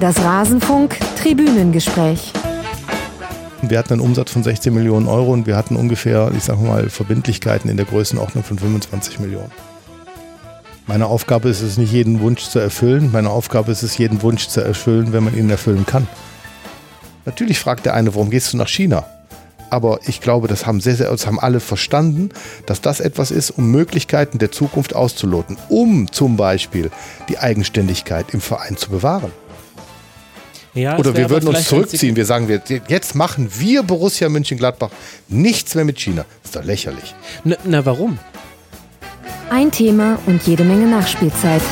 Das Rasenfunk Tribünengespräch. Wir hatten einen Umsatz von 16 Millionen Euro und wir hatten ungefähr, ich sage mal, Verbindlichkeiten in der Größenordnung von 25 Millionen. Meine Aufgabe ist es nicht, jeden Wunsch zu erfüllen. Meine Aufgabe ist es, jeden Wunsch zu erfüllen, wenn man ihn erfüllen kann. Natürlich fragt der eine, warum gehst du nach China? Aber ich glaube, das haben sehr, sehr, das haben alle verstanden, dass das etwas ist, um Möglichkeiten der Zukunft auszuloten, um zum Beispiel die Eigenständigkeit im Verein zu bewahren. Ja, Oder wir würden uns zurückziehen. Wir sagen, wir, jetzt machen wir Borussia München-Gladbach nichts mehr mit China. Das ist doch lächerlich. Na, na, warum? Ein Thema und jede Menge Nachspielzeit.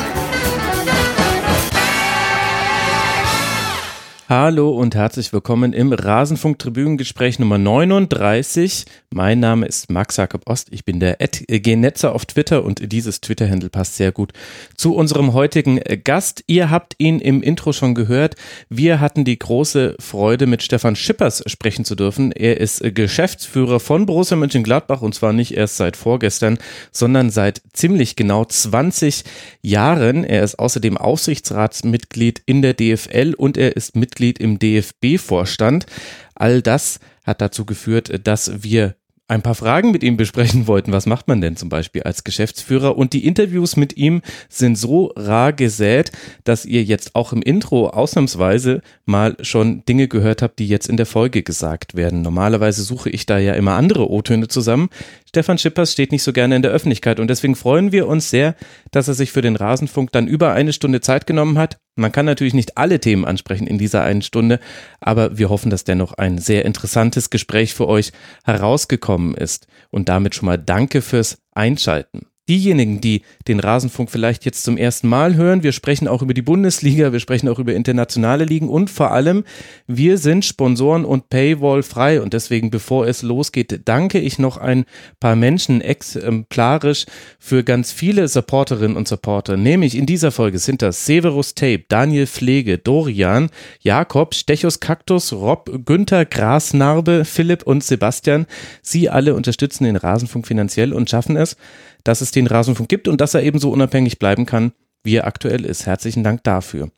Hallo und herzlich willkommen im Rasenfunk Tribünengespräch Nummer 39. Mein Name ist Max Jakob Ost. Ich bin der Genetzer auf Twitter und dieses Twitter-Handle passt sehr gut zu unserem heutigen Gast. Ihr habt ihn im Intro schon gehört. Wir hatten die große Freude, mit Stefan Schippers sprechen zu dürfen. Er ist Geschäftsführer von Borussia Mönchengladbach und zwar nicht erst seit vorgestern, sondern seit ziemlich genau 20 Jahren. Er ist außerdem Aufsichtsratsmitglied in der DFL und er ist Mitglied Mitglied im DFB-Vorstand. All das hat dazu geführt, dass wir ein paar Fragen mit ihm besprechen wollten. Was macht man denn zum Beispiel als Geschäftsführer? Und die Interviews mit ihm sind so rar gesät, dass ihr jetzt auch im Intro ausnahmsweise mal schon Dinge gehört habt, die jetzt in der Folge gesagt werden. Normalerweise suche ich da ja immer andere O-Töne zusammen. Stefan Schippers steht nicht so gerne in der Öffentlichkeit und deswegen freuen wir uns sehr, dass er sich für den Rasenfunk dann über eine Stunde Zeit genommen hat. Man kann natürlich nicht alle Themen ansprechen in dieser einen Stunde, aber wir hoffen, dass dennoch ein sehr interessantes Gespräch für euch herausgekommen ist. Und damit schon mal danke fürs Einschalten diejenigen, die den Rasenfunk vielleicht jetzt zum ersten Mal hören, wir sprechen auch über die Bundesliga, wir sprechen auch über internationale Ligen und vor allem, wir sind Sponsoren und Paywall frei und deswegen, bevor es losgeht, danke ich noch ein paar Menschen exemplarisch für ganz viele Supporterinnen und Supporter. Nämlich in dieser Folge sind das Severus Tape, Daniel Pflege, Dorian, Jakob, Stechus Kaktus, Rob, Günther, Grasnarbe, Philipp und Sebastian. Sie alle unterstützen den Rasenfunk finanziell und schaffen es, dass es den Rasenfunk gibt und dass er ebenso unabhängig bleiben kann, wie er aktuell ist. Herzlichen Dank dafür.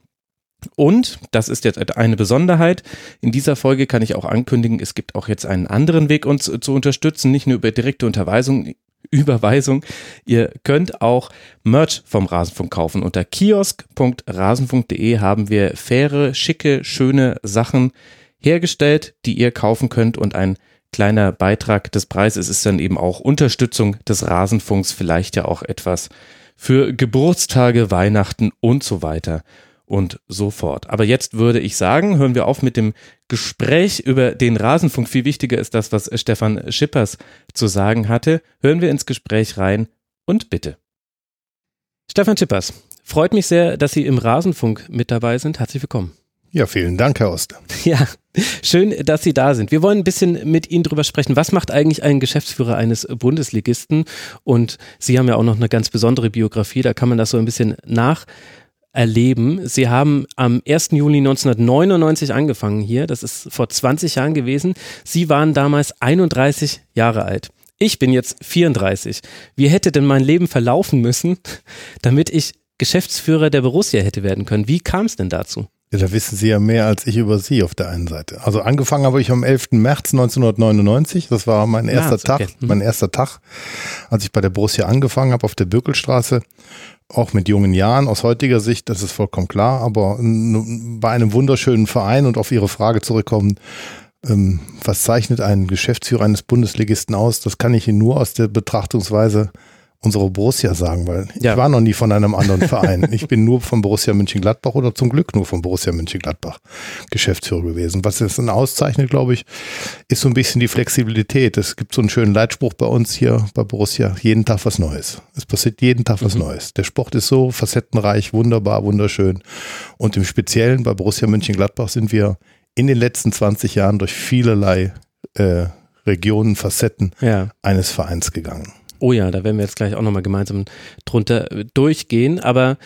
Und, das ist jetzt eine Besonderheit, in dieser Folge kann ich auch ankündigen, es gibt auch jetzt einen anderen Weg, uns zu unterstützen, nicht nur über direkte Unterweisung, Überweisung. Ihr könnt auch Merch vom Rasenfunk kaufen. Unter kiosk.rasenfunk.de haben wir faire, schicke, schöne Sachen hergestellt, die ihr kaufen könnt und ein kleiner Beitrag des Preises ist dann eben auch Unterstützung des Rasenfunks, vielleicht ja auch etwas für Geburtstage, Weihnachten und so weiter und so fort. Aber jetzt würde ich sagen, hören wir auf mit dem Gespräch über den Rasenfunk. Viel wichtiger ist das, was Stefan Schippers zu sagen hatte. Hören wir ins Gespräch rein und bitte. Stefan Schippers, freut mich sehr, dass Sie im Rasenfunk mit dabei sind. Herzlich willkommen. Ja, vielen Dank, Herr Oster. Ja, schön, dass Sie da sind. Wir wollen ein bisschen mit Ihnen drüber sprechen. Was macht eigentlich ein Geschäftsführer eines Bundesligisten? Und Sie haben ja auch noch eine ganz besondere Biografie, da kann man das so ein bisschen nacherleben. Sie haben am 1. Juli 1999 angefangen hier, das ist vor 20 Jahren gewesen. Sie waren damals 31 Jahre alt. Ich bin jetzt 34. Wie hätte denn mein Leben verlaufen müssen, damit ich Geschäftsführer der Borussia hätte werden können? Wie kam es denn dazu? Ja, da wissen Sie ja mehr als ich über Sie auf der einen Seite. Also angefangen habe ich am 11. März 1999. Das war mein erster März, Tag, okay. mhm. mein erster Tag, als ich bei der Borussia angefangen habe auf der Birkelstraße. Auch mit jungen Jahren aus heutiger Sicht, das ist vollkommen klar, aber bei einem wunderschönen Verein und auf Ihre Frage zurückkommen, ähm, was zeichnet einen Geschäftsführer eines Bundesligisten aus? Das kann ich Ihnen nur aus der Betrachtungsweise unsere Borussia sagen, weil ja. ich war noch nie von einem anderen Verein. ich bin nur von Borussia Mönchengladbach oder zum Glück nur von Borussia Mönchengladbach Geschäftsführer gewesen. Was es dann auszeichnet, glaube ich, ist so ein bisschen die Flexibilität. Es gibt so einen schönen Leitspruch bei uns hier bei Borussia, jeden Tag was Neues. Es passiert jeden Tag was mhm. Neues. Der Sport ist so facettenreich, wunderbar, wunderschön. Und im Speziellen bei Borussia Mönchengladbach sind wir in den letzten 20 Jahren durch vielerlei äh, Regionen, Facetten ja. eines Vereins gegangen. Oh ja, da werden wir jetzt gleich auch nochmal gemeinsam drunter durchgehen. Aber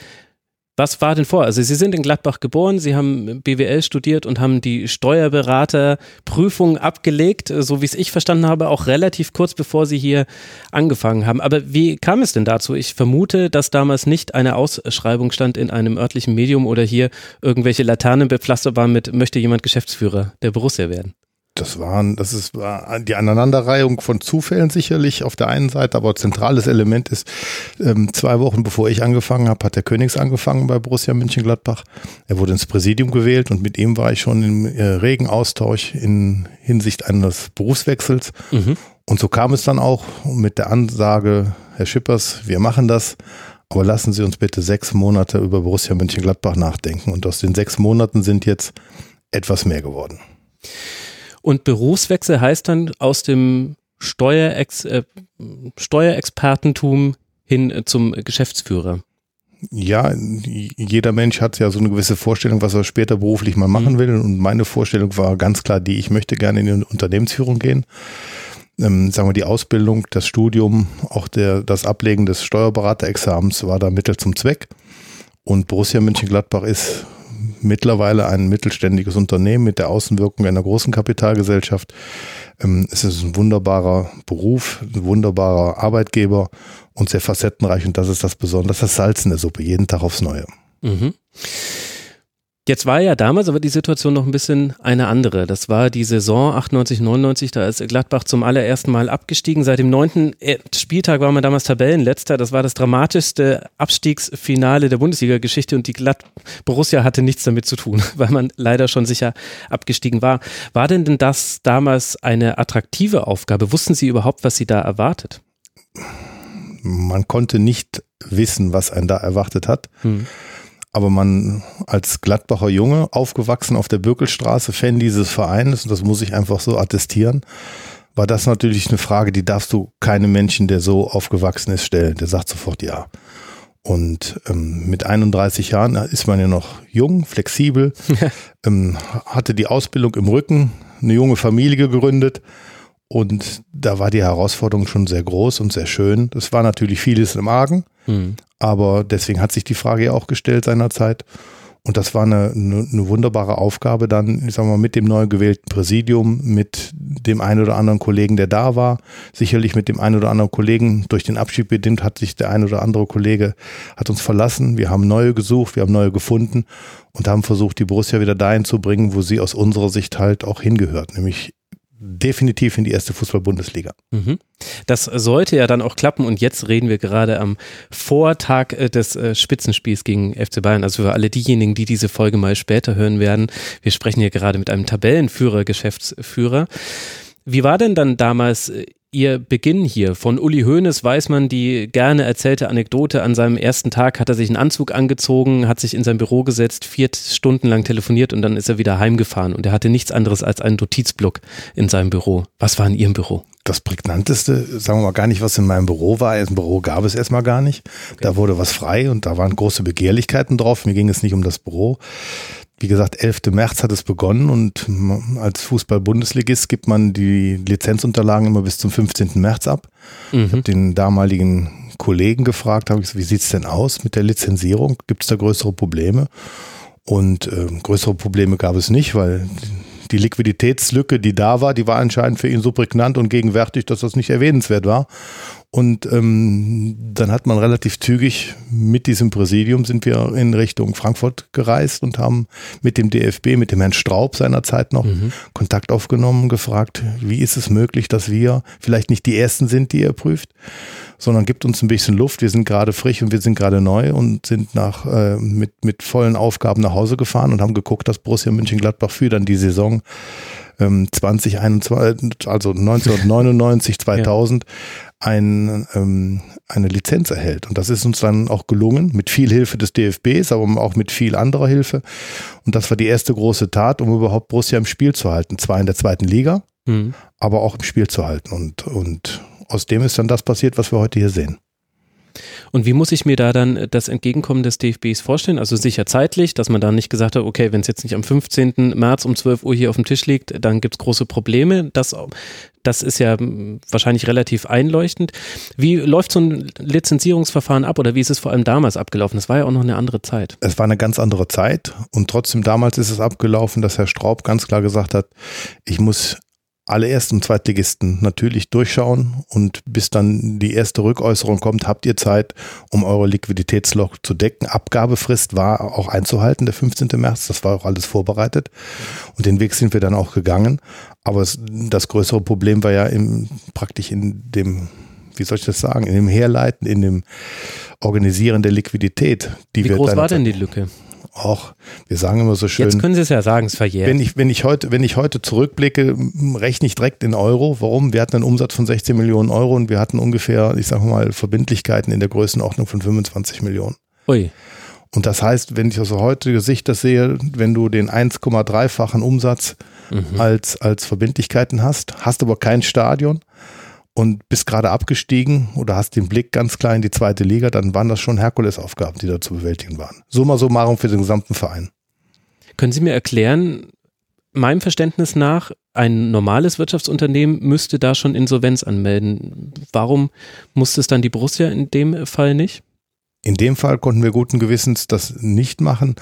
Was war denn vor? Also Sie sind in Gladbach geboren, Sie haben BWL studiert und haben die Steuerberaterprüfung abgelegt, so wie es ich verstanden habe, auch relativ kurz bevor Sie hier angefangen haben. Aber wie kam es denn dazu? Ich vermute, dass damals nicht eine Ausschreibung stand in einem örtlichen Medium oder hier irgendwelche Laternen bepflastert waren mit möchte jemand Geschäftsführer der Borussia werden. Das waren, das ist war die Aneinanderreihung von Zufällen sicherlich auf der einen Seite, aber zentrales Element ist, ähm, zwei Wochen bevor ich angefangen habe, hat der Königs angefangen bei Borussia München-Gladbach. Er wurde ins Präsidium gewählt und mit ihm war ich schon im äh, regen Austausch in Hinsicht eines Berufswechsels. Mhm. Und so kam es dann auch mit der Ansage, Herr Schippers, wir machen das, aber lassen Sie uns bitte sechs Monate über Borussia München-Gladbach nachdenken. Und aus den sechs Monaten sind jetzt etwas mehr geworden. Und Berufswechsel heißt dann aus dem Steuerex äh, Steuerexpertentum hin äh, zum Geschäftsführer. Ja, jeder Mensch hat ja so eine gewisse Vorstellung, was er später beruflich mal machen mhm. will. Und meine Vorstellung war ganz klar die, ich möchte gerne in die Unternehmensführung gehen. Ähm, sagen wir, die Ausbildung, das Studium, auch der, das Ablegen des Steuerberaterexamens war da Mittel zum Zweck. Und Borussia Mönchengladbach ist mittlerweile ein mittelständiges Unternehmen mit der Außenwirkung einer großen Kapitalgesellschaft. Ähm, es ist ein wunderbarer Beruf, ein wunderbarer Arbeitgeber und sehr facettenreich und das ist das Besondere, das Salz in der Suppe, jeden Tag aufs Neue. Mhm. Jetzt war ja damals aber die Situation noch ein bisschen eine andere. Das war die Saison 98, 99, da ist Gladbach zum allerersten Mal abgestiegen. Seit dem neunten Spieltag war man damals Tabellenletzter. Das war das dramatischste Abstiegsfinale der Bundesliga-Geschichte und die Glatt Borussia hatte nichts damit zu tun, weil man leider schon sicher abgestiegen war. War denn denn das damals eine attraktive Aufgabe? Wussten Sie überhaupt, was Sie da erwartet? Man konnte nicht wissen, was einen da erwartet hat. Hm aber man als Gladbacher Junge, aufgewachsen auf der Birkelstraße, Fan dieses Vereins, und das muss ich einfach so attestieren, war das natürlich eine Frage, die darfst du keinem Menschen, der so aufgewachsen ist, stellen. Der sagt sofort ja. Und ähm, mit 31 Jahren ist man ja noch jung, flexibel, ähm, hatte die Ausbildung im Rücken, eine junge Familie gegründet und da war die Herausforderung schon sehr groß und sehr schön. Das war natürlich vieles im Argen, mhm. aber deswegen hat sich die Frage ja auch gestellt seinerzeit. Und das war eine, eine, eine, wunderbare Aufgabe dann, ich sag mal, mit dem neu gewählten Präsidium, mit dem einen oder anderen Kollegen, der da war, sicherlich mit dem einen oder anderen Kollegen durch den Abschied bedingt hat sich der ein oder andere Kollege hat uns verlassen. Wir haben neue gesucht, wir haben neue gefunden und haben versucht, die Borussia wieder dahin zu bringen, wo sie aus unserer Sicht halt auch hingehört, nämlich definitiv in die erste Fußball-Bundesliga. Mhm. Das sollte ja dann auch klappen und jetzt reden wir gerade am Vortag äh, des äh, Spitzenspiels gegen FC Bayern. Also für alle diejenigen, die diese Folge mal später hören werden, wir sprechen hier gerade mit einem Tabellenführer, Geschäftsführer. Wie war denn dann damals äh, Ihr Beginn hier. Von Uli Hoeneß weiß man die gerne erzählte Anekdote. An seinem ersten Tag hat er sich einen Anzug angezogen, hat sich in sein Büro gesetzt, vier Stunden lang telefoniert und dann ist er wieder heimgefahren. Und er hatte nichts anderes als einen Notizblock in seinem Büro. Was war in Ihrem Büro? Das prägnanteste, sagen wir mal gar nicht, was in meinem Büro war. Im Büro gab es erstmal gar nicht. Okay. Da wurde was frei und da waren große Begehrlichkeiten drauf. Mir ging es nicht um das Büro. Wie gesagt, 11. März hat es begonnen und als Fußball-Bundesligist gibt man die Lizenzunterlagen immer bis zum 15. März ab. Mhm. Ich habe den damaligen Kollegen gefragt, habe ich, wie sieht es denn aus mit der Lizenzierung? Gibt es da größere Probleme? Und äh, größere Probleme gab es nicht, weil die Liquiditätslücke, die da war, die war anscheinend für ihn so prägnant und gegenwärtig, dass das nicht erwähnenswert war. Und ähm, dann hat man relativ zügig mit diesem Präsidium sind wir in Richtung Frankfurt gereist und haben mit dem DFB, mit dem Herrn Straub seinerzeit noch mhm. Kontakt aufgenommen, gefragt, wie ist es möglich, dass wir vielleicht nicht die Ersten sind, die er prüft, sondern gibt uns ein bisschen Luft. Wir sind gerade frisch und wir sind gerade neu und sind nach, äh, mit, mit vollen Aufgaben nach Hause gefahren und haben geguckt, dass Borussia München-Gladbach für dann die Saison 2021, also 1999, 2000 ja. ein, ähm, eine Lizenz erhält. Und das ist uns dann auch gelungen, mit viel Hilfe des DFBs, aber auch mit viel anderer Hilfe. Und das war die erste große Tat, um überhaupt Borussia im Spiel zu halten. Zwar in der zweiten Liga, mhm. aber auch im Spiel zu halten. Und, und aus dem ist dann das passiert, was wir heute hier sehen. Und wie muss ich mir da dann das Entgegenkommen des DFBs vorstellen? Also sicher zeitlich, dass man da nicht gesagt hat, okay, wenn es jetzt nicht am 15. März um 12 Uhr hier auf dem Tisch liegt, dann gibt es große Probleme. Das, das ist ja wahrscheinlich relativ einleuchtend. Wie läuft so ein Lizenzierungsverfahren ab oder wie ist es vor allem damals abgelaufen? Das war ja auch noch eine andere Zeit. Es war eine ganz andere Zeit und trotzdem damals ist es abgelaufen, dass Herr Straub ganz klar gesagt hat, ich muss alle Erst- und Zweitligisten natürlich durchschauen und bis dann die erste Rückäußerung kommt, habt ihr Zeit, um eure Liquiditätsloch zu decken. Abgabefrist war auch einzuhalten, der 15. März, das war auch alles vorbereitet und den Weg sind wir dann auch gegangen. Aber es, das größere Problem war ja im, praktisch in dem, wie soll ich das sagen, in dem Herleiten, in dem Organisieren der Liquidität. Die wie groß war denn die Lücke? Auch, wir sagen immer so schön. Jetzt können Sie es ja sagen, es verjährt. Wenn ich, wenn ich heute, wenn ich heute zurückblicke, rechne ich direkt in Euro. Warum? Wir hatten einen Umsatz von 16 Millionen Euro und wir hatten ungefähr, ich sage mal, Verbindlichkeiten in der Größenordnung von 25 Millionen. Ui. Und das heißt, wenn ich aus heutiger Sicht das sehe, wenn du den 1,3-fachen Umsatz mhm. als, als Verbindlichkeiten hast, hast aber kein Stadion, und bist gerade abgestiegen oder hast den Blick ganz klar in die zweite Liga, dann waren das schon Herkulesaufgaben, die da zu bewältigen waren. Summa summarum für den gesamten Verein. Können Sie mir erklären, meinem Verständnis nach, ein normales Wirtschaftsunternehmen müsste da schon Insolvenz anmelden. Warum musste es dann die Borussia in dem Fall nicht? In dem Fall konnten wir guten Gewissens das nicht machen.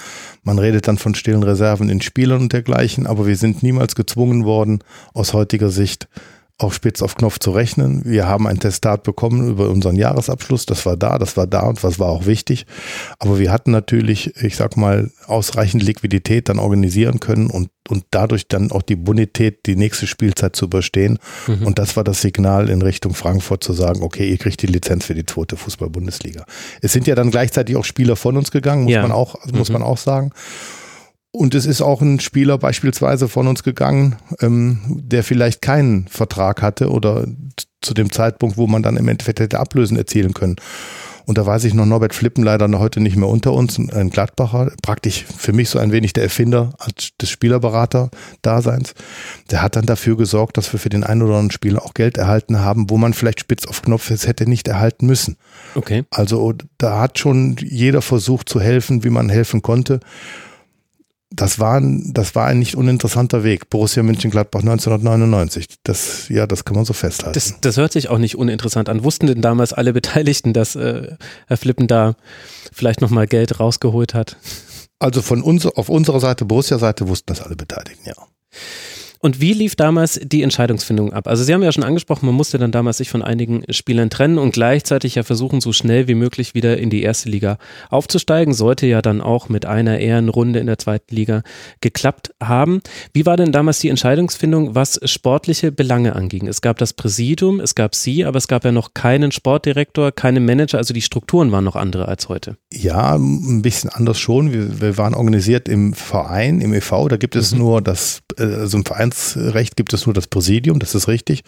Man redet dann von stillen Reserven in Spielern und dergleichen, aber wir sind niemals gezwungen worden, aus heutiger Sicht auf Spitz auf Knopf zu rechnen. Wir haben ein Testat bekommen über unseren Jahresabschluss. Das war da, das war da und was war auch wichtig. Aber wir hatten natürlich, ich sag mal, ausreichend Liquidität dann organisieren können und, und dadurch dann auch die Bonität, die nächste Spielzeit zu überstehen. Mhm. Und das war das Signal in Richtung Frankfurt zu sagen, okay, ihr kriegt die Lizenz für die zweite Fußball-Bundesliga. Es sind ja dann gleichzeitig auch Spieler von uns gegangen, muss ja. man auch, muss mhm. man auch sagen. Und es ist auch ein Spieler beispielsweise von uns gegangen, ähm, der vielleicht keinen Vertrag hatte oder zu dem Zeitpunkt, wo man dann im Endeffekt hätte Ablösen erzielen können. Und da weiß ich noch, Norbert Flippen leider noch heute nicht mehr unter uns, ein Gladbacher, praktisch für mich so ein wenig der Erfinder des Spielerberater-Daseins. Der hat dann dafür gesorgt, dass wir für den einen oder anderen Spieler auch Geld erhalten haben, wo man vielleicht spitz auf Knopf es hätte nicht erhalten müssen. Okay. Also da hat schon jeder versucht zu helfen, wie man helfen konnte das war, ein, das war ein nicht uninteressanter Weg. Borussia Mönchengladbach 1999. Das, ja, das kann man so festhalten. Das, das hört sich auch nicht uninteressant an. Wussten denn damals alle Beteiligten, dass äh, Herr Flippen da vielleicht nochmal Geld rausgeholt hat? Also von uns, auf unserer Seite, Borussia-Seite, wussten das alle Beteiligten, ja. Und wie lief damals die Entscheidungsfindung ab? Also Sie haben ja schon angesprochen, man musste dann damals sich von einigen Spielern trennen und gleichzeitig ja versuchen, so schnell wie möglich wieder in die erste Liga aufzusteigen. Sollte ja dann auch mit einer Ehrenrunde in der zweiten Liga geklappt haben. Wie war denn damals die Entscheidungsfindung, was sportliche Belange anging? Es gab das Präsidium, es gab Sie, aber es gab ja noch keinen Sportdirektor, keinen Manager, also die Strukturen waren noch andere als heute. Ja, ein bisschen anders schon. Wir, wir waren organisiert im Verein, im e.V., da gibt es mhm. nur das, äh, also im Verein Verbandsrecht gibt es nur das Präsidium, das ist richtig.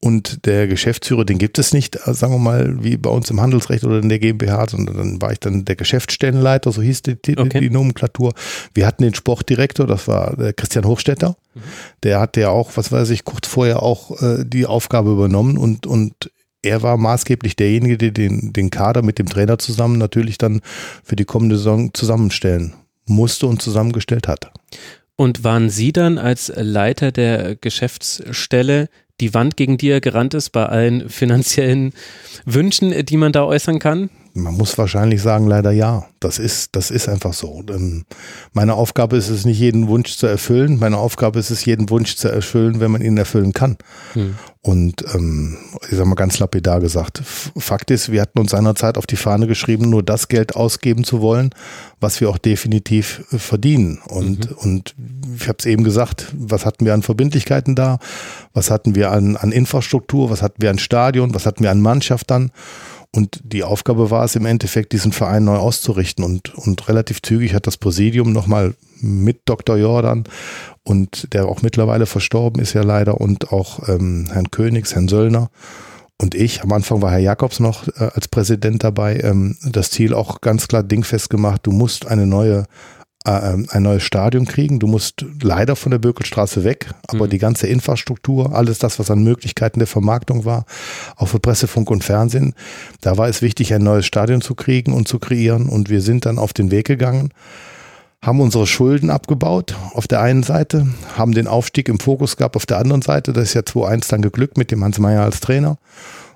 Und der Geschäftsführer, den gibt es nicht, äh, sagen wir mal, wie bei uns im Handelsrecht oder in der GmbH, sondern dann war ich dann der Geschäftsstellenleiter, so hieß die, die, okay. die Nomenklatur. Wir hatten den Sportdirektor, das war der Christian Hochstetter. Mhm. Der hatte ja auch, was weiß ich, kurz vorher auch äh, die Aufgabe übernommen und, und er war maßgeblich derjenige, der den, den Kader mit dem Trainer zusammen natürlich dann für die kommende Saison zusammenstellen musste und zusammengestellt hat. Und waren Sie dann als Leiter der Geschäftsstelle die Wand, gegen die er gerannt ist, bei allen finanziellen Wünschen, die man da äußern kann? Man muss wahrscheinlich sagen, leider ja. Das ist, das ist einfach so. Ähm, meine Aufgabe ist es nicht, jeden Wunsch zu erfüllen. Meine Aufgabe ist es, jeden Wunsch zu erfüllen, wenn man ihn erfüllen kann. Hm. Und ähm, ich sage mal ganz lapidar gesagt, Fakt ist, wir hatten uns seinerzeit auf die Fahne geschrieben, nur das Geld ausgeben zu wollen, was wir auch definitiv äh, verdienen. Und, mhm. und ich habe es eben gesagt, was hatten wir an Verbindlichkeiten da? Was hatten wir an, an Infrastruktur? Was hatten wir an Stadion? Was hatten wir an Mannschaft dann? Und die Aufgabe war es im Endeffekt, diesen Verein neu auszurichten. Und, und relativ zügig hat das Präsidium nochmal mit Dr. Jordan und der auch mittlerweile verstorben ist ja leider und auch ähm, Herrn Königs, Herrn Söllner und ich, am Anfang war Herr Jakobs noch äh, als Präsident dabei, ähm, das Ziel auch ganz klar dingfest gemacht, du musst eine neue ein neues Stadion kriegen. Du musst leider von der Bökelstraße weg, aber mhm. die ganze Infrastruktur, alles das, was an Möglichkeiten der Vermarktung war, auch für Presse, Funk und Fernsehen, da war es wichtig, ein neues Stadion zu kriegen und zu kreieren. Und wir sind dann auf den Weg gegangen, haben unsere Schulden abgebaut auf der einen Seite, haben den Aufstieg im Fokus gehabt auf der anderen Seite. Das ist ja 2-1 dann geglückt mit dem Hans Meyer als Trainer.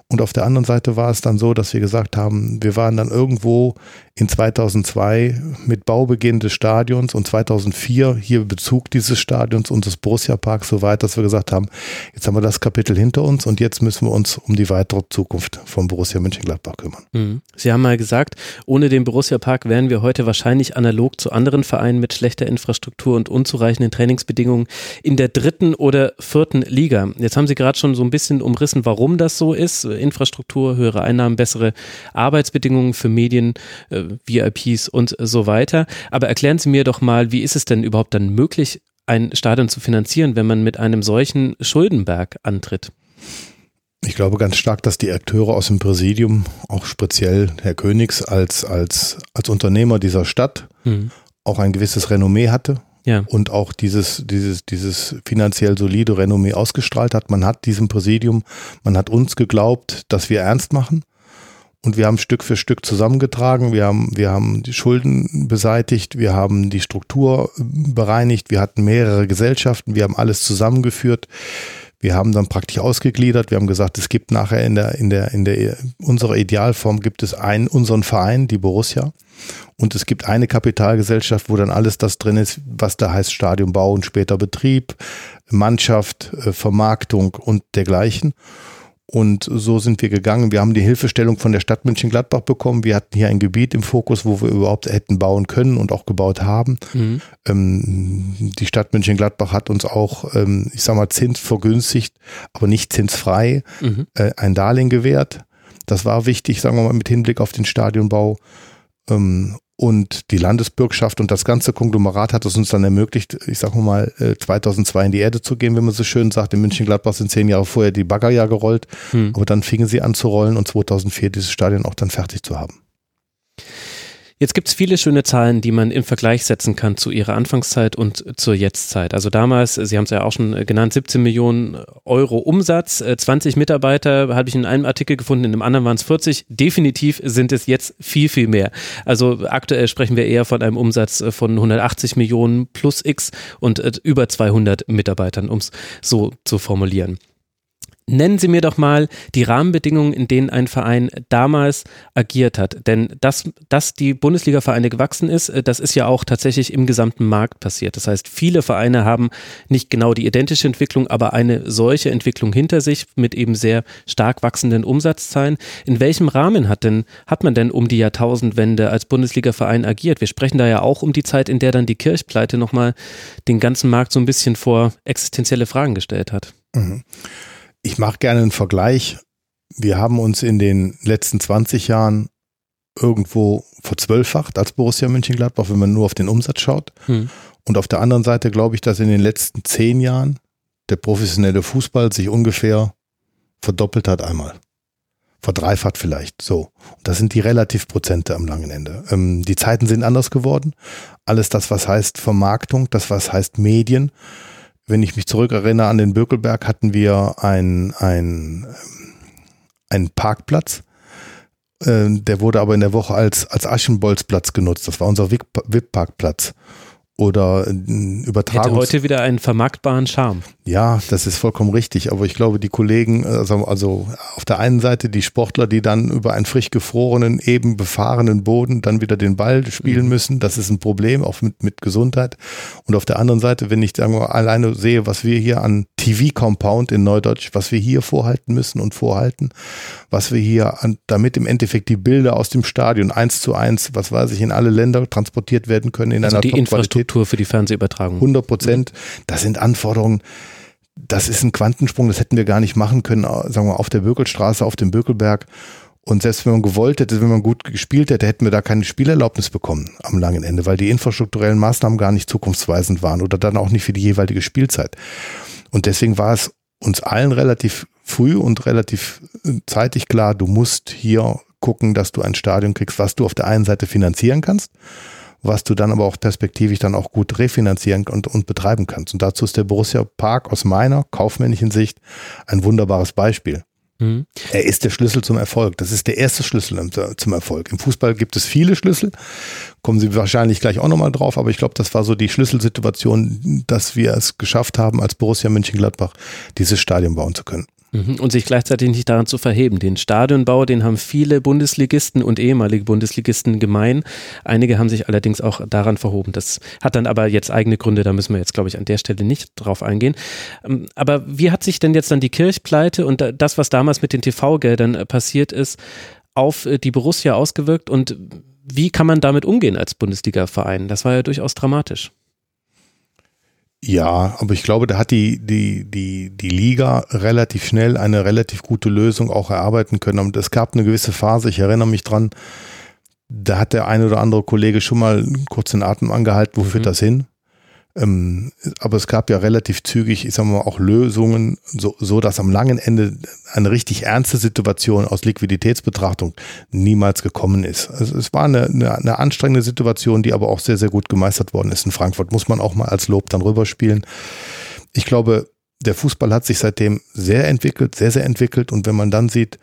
Und auf der anderen Seite war es dann so, dass wir gesagt haben, wir waren dann irgendwo in 2002 mit Baubeginn des Stadions und 2004 hier Bezug dieses Stadions und des Borussia Parks so weit, dass wir gesagt haben, jetzt haben wir das Kapitel hinter uns und jetzt müssen wir uns um die weitere Zukunft von Borussia Mönchengladbach kümmern. Mhm. Sie haben mal gesagt, ohne den Borussia Park wären wir heute wahrscheinlich analog zu anderen Vereinen mit schlechter Infrastruktur und unzureichenden Trainingsbedingungen in der dritten oder vierten Liga. Jetzt haben Sie gerade schon so ein bisschen umrissen, warum das so ist. Infrastruktur, höhere Einnahmen, bessere Arbeitsbedingungen für Medien, äh, VIPs und so weiter. Aber erklären Sie mir doch mal, wie ist es denn überhaupt dann möglich, ein Stadion zu finanzieren, wenn man mit einem solchen Schuldenberg antritt? Ich glaube ganz stark, dass die Akteure aus dem Präsidium, auch speziell Herr Königs als, als, als Unternehmer dieser Stadt, mhm. auch ein gewisses Renommee hatte ja. und auch dieses, dieses, dieses finanziell solide Renommee ausgestrahlt hat. Man hat diesem Präsidium, man hat uns geglaubt, dass wir ernst machen. Und wir haben Stück für Stück zusammengetragen. Wir haben, wir haben die Schulden beseitigt. Wir haben die Struktur bereinigt. Wir hatten mehrere Gesellschaften. Wir haben alles zusammengeführt. Wir haben dann praktisch ausgegliedert. Wir haben gesagt, es gibt nachher in der, in der, in der, unserer Idealform gibt es einen, unseren Verein, die Borussia. Und es gibt eine Kapitalgesellschaft, wo dann alles das drin ist, was da heißt Stadionbau und später Betrieb, Mannschaft, äh, Vermarktung und dergleichen. Und so sind wir gegangen. Wir haben die Hilfestellung von der Stadt München-Gladbach bekommen. Wir hatten hier ein Gebiet im Fokus, wo wir überhaupt hätten bauen können und auch gebaut haben. Mhm. Ähm, die Stadt München-Gladbach hat uns auch, ähm, ich sag mal, Zins vergünstigt, aber nicht zinsfrei, mhm. äh, ein Darlehen gewährt. Das war wichtig, sagen wir mal, mit Hinblick auf den Stadionbau. Ähm, und die Landesbürgschaft und das ganze Konglomerat hat es uns dann ermöglicht, ich sage mal, 2002 äh, in die Erde zu gehen, wenn man so schön sagt. In München-Gladbach sind zehn Jahre vorher die Bagger ja gerollt, hm. aber dann fingen sie an zu rollen und 2004 dieses Stadion auch dann fertig zu haben. Jetzt gibt es viele schöne Zahlen, die man im Vergleich setzen kann zu ihrer Anfangszeit und zur Jetztzeit. Also damals, Sie haben es ja auch schon genannt, 17 Millionen Euro Umsatz, 20 äh, Mitarbeiter habe ich in einem Artikel gefunden, in einem anderen waren es 40. Definitiv sind es jetzt viel, viel mehr. Also aktuell sprechen wir eher von einem Umsatz von 180 Millionen plus X und äh, über 200 Mitarbeitern, um es so zu formulieren. Nennen Sie mir doch mal die Rahmenbedingungen, in denen ein Verein damals agiert hat. Denn dass, dass die Bundesliga-Vereine gewachsen ist, äh, das ist ja auch tatsächlich im gesamten Markt passiert. Das heißt, viele Vereine haben nicht genau die identische Entwicklung, aber eine solche Entwicklung hinter sich mit eben sehr stark wachsenden Umsatzzahlen. In welchem Rahmen hat denn, hat man denn um die Jahrtausendwende als Bundesliga-Verein agiert? Wir sprechen da ja auch um die Zeit, in der dann die Kirchpleite nochmal den ganzen Markt so ein bisschen vor existenzielle Fragen gestellt hat. Mhm. Ich mache gerne einen Vergleich. Wir haben uns in den letzten 20 Jahren irgendwo verzwölffacht als Borussia Mönchengladbach, wenn man nur auf den Umsatz schaut. Hm. Und auf der anderen Seite glaube ich, dass in den letzten zehn Jahren der professionelle Fußball sich ungefähr verdoppelt hat einmal. Verdreifacht vielleicht, so. Und das sind die Relativprozente am langen Ende. Ähm, die Zeiten sind anders geworden. Alles das, was heißt Vermarktung, das, was heißt Medien, wenn ich mich zurückerinnere an den Bökelberg, hatten wir ein, ein, einen Parkplatz. Äh, der wurde aber in der Woche als, als Aschenbolzplatz genutzt. Das war unser VIP-Parkplatz oder Übertragung. Hätte heute wieder einen vermarktbaren Charme. Ja, das ist vollkommen richtig. Aber ich glaube, die Kollegen, also, also auf der einen Seite die Sportler, die dann über einen frisch gefrorenen, eben befahrenen Boden dann wieder den Ball spielen mhm. müssen, das ist ein Problem, auch mit, mit Gesundheit. Und auf der anderen Seite, wenn ich sagen wir, alleine sehe, was wir hier an TV-Compound in Neudeutsch, was wir hier vorhalten müssen und vorhalten, was wir hier, an, damit im Endeffekt die Bilder aus dem Stadion eins zu eins, was weiß ich, in alle Länder transportiert werden können in also einer Top-Qualität. Infrastruktur für die Fernsehübertragung. 100 Prozent. Das sind Anforderungen. Das ist ein Quantensprung, das hätten wir gar nicht machen können, sagen wir, auf der Bökelstraße, auf dem Bökelberg. Und selbst wenn man gewollt hätte, wenn man gut gespielt hätte, hätten wir da keine Spielerlaubnis bekommen am langen Ende, weil die infrastrukturellen Maßnahmen gar nicht zukunftsweisend waren oder dann auch nicht für die jeweilige Spielzeit. Und deswegen war es uns allen relativ früh und relativ zeitig klar, du musst hier gucken, dass du ein Stadion kriegst, was du auf der einen Seite finanzieren kannst was du dann aber auch perspektivisch dann auch gut refinanzieren und, und betreiben kannst. Und dazu ist der Borussia Park aus meiner kaufmännischen Sicht ein wunderbares Beispiel. Mhm. Er ist der Schlüssel zum Erfolg. Das ist der erste Schlüssel zum Erfolg. Im Fußball gibt es viele Schlüssel. Kommen Sie wahrscheinlich gleich auch nochmal drauf, aber ich glaube, das war so die Schlüsselsituation, dass wir es geschafft haben, als Borussia Mönchengladbach dieses Stadion bauen zu können. Mhm. Und sich gleichzeitig nicht daran zu verheben. Den Stadionbau, den haben viele Bundesligisten und ehemalige Bundesligisten gemein. Einige haben sich allerdings auch daran verhoben. Das hat dann aber jetzt eigene Gründe, da müssen wir jetzt, glaube ich, an der Stelle nicht drauf eingehen. Ähm, aber wie hat sich denn jetzt dann die Kirchpleite und das, was damals mit den TV-Geldern äh, passiert ist, auf äh, die Borussia ausgewirkt und wie kann man damit umgehen als Bundesliga-Verein? Das war ja durchaus dramatisch. Ja, aber ich glaube, da hat die, die, die, die Liga relativ schnell eine relativ gute Lösung auch erarbeiten können. Und es gab eine gewisse Phase, ich erinnere mich dran, da hat der eine oder andere Kollege schon mal kurz den Atem angehalten, wo mhm. führt das hin? Ähm, aber es gab ja relativ zügig, ich sag mal, auch Lösungen, so, so dass am langen Ende eine richtig ernste Situation aus Liquiditätsbetrachtung niemals gekommen ist. Also es war eine, eine, eine anstrengende Situation, die aber auch sehr, sehr gut gemeistert worden ist in Frankfurt. Muss man auch mal als Lob dann rüberspielen. Ich glaube, der Fußball hat sich seitdem sehr entwickelt, sehr, sehr entwickelt. Und wenn man dann sieht,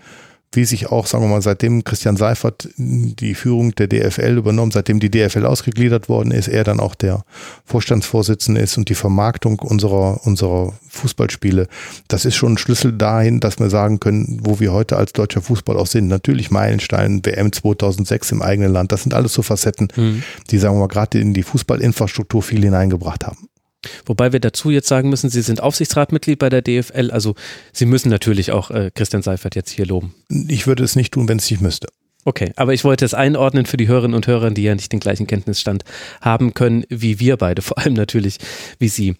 wie sich auch, sagen wir mal, seitdem Christian Seifert die Führung der DFL übernommen, seitdem die DFL ausgegliedert worden ist, er dann auch der Vorstandsvorsitzende ist und die Vermarktung unserer, unserer Fußballspiele, das ist schon ein Schlüssel dahin, dass wir sagen können, wo wir heute als deutscher Fußball auch sind. Natürlich Meilenstein, WM 2006 im eigenen Land, das sind alles so Facetten, mhm. die, sagen wir mal, gerade in die Fußballinfrastruktur viel hineingebracht haben. Wobei wir dazu jetzt sagen müssen, Sie sind Aufsichtsratmitglied bei der DFL, also Sie müssen natürlich auch äh, Christian Seifert jetzt hier loben. Ich würde es nicht tun, wenn es nicht müsste. Okay, aber ich wollte es einordnen für die Hörerinnen und Hörer, die ja nicht den gleichen Kenntnisstand haben können wie wir beide, vor allem natürlich wie Sie.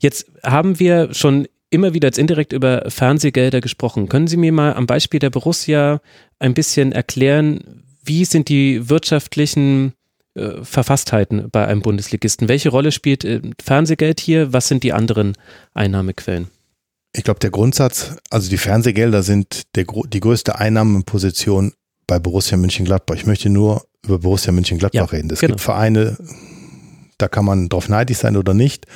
Jetzt haben wir schon immer wieder jetzt indirekt über Fernsehgelder gesprochen. Können Sie mir mal am Beispiel der Borussia ein bisschen erklären, wie sind die wirtschaftlichen äh, Verfasstheiten bei einem Bundesligisten. Welche Rolle spielt äh, Fernsehgeld hier? Was sind die anderen Einnahmequellen? Ich glaube, der Grundsatz, also die Fernsehgelder sind der, die größte Einnahmenposition bei Borussia München-Gladbach. Ich möchte nur über Borussia München-Gladbach ja, reden. Es genau. gibt Vereine, da kann man drauf neidisch sein oder nicht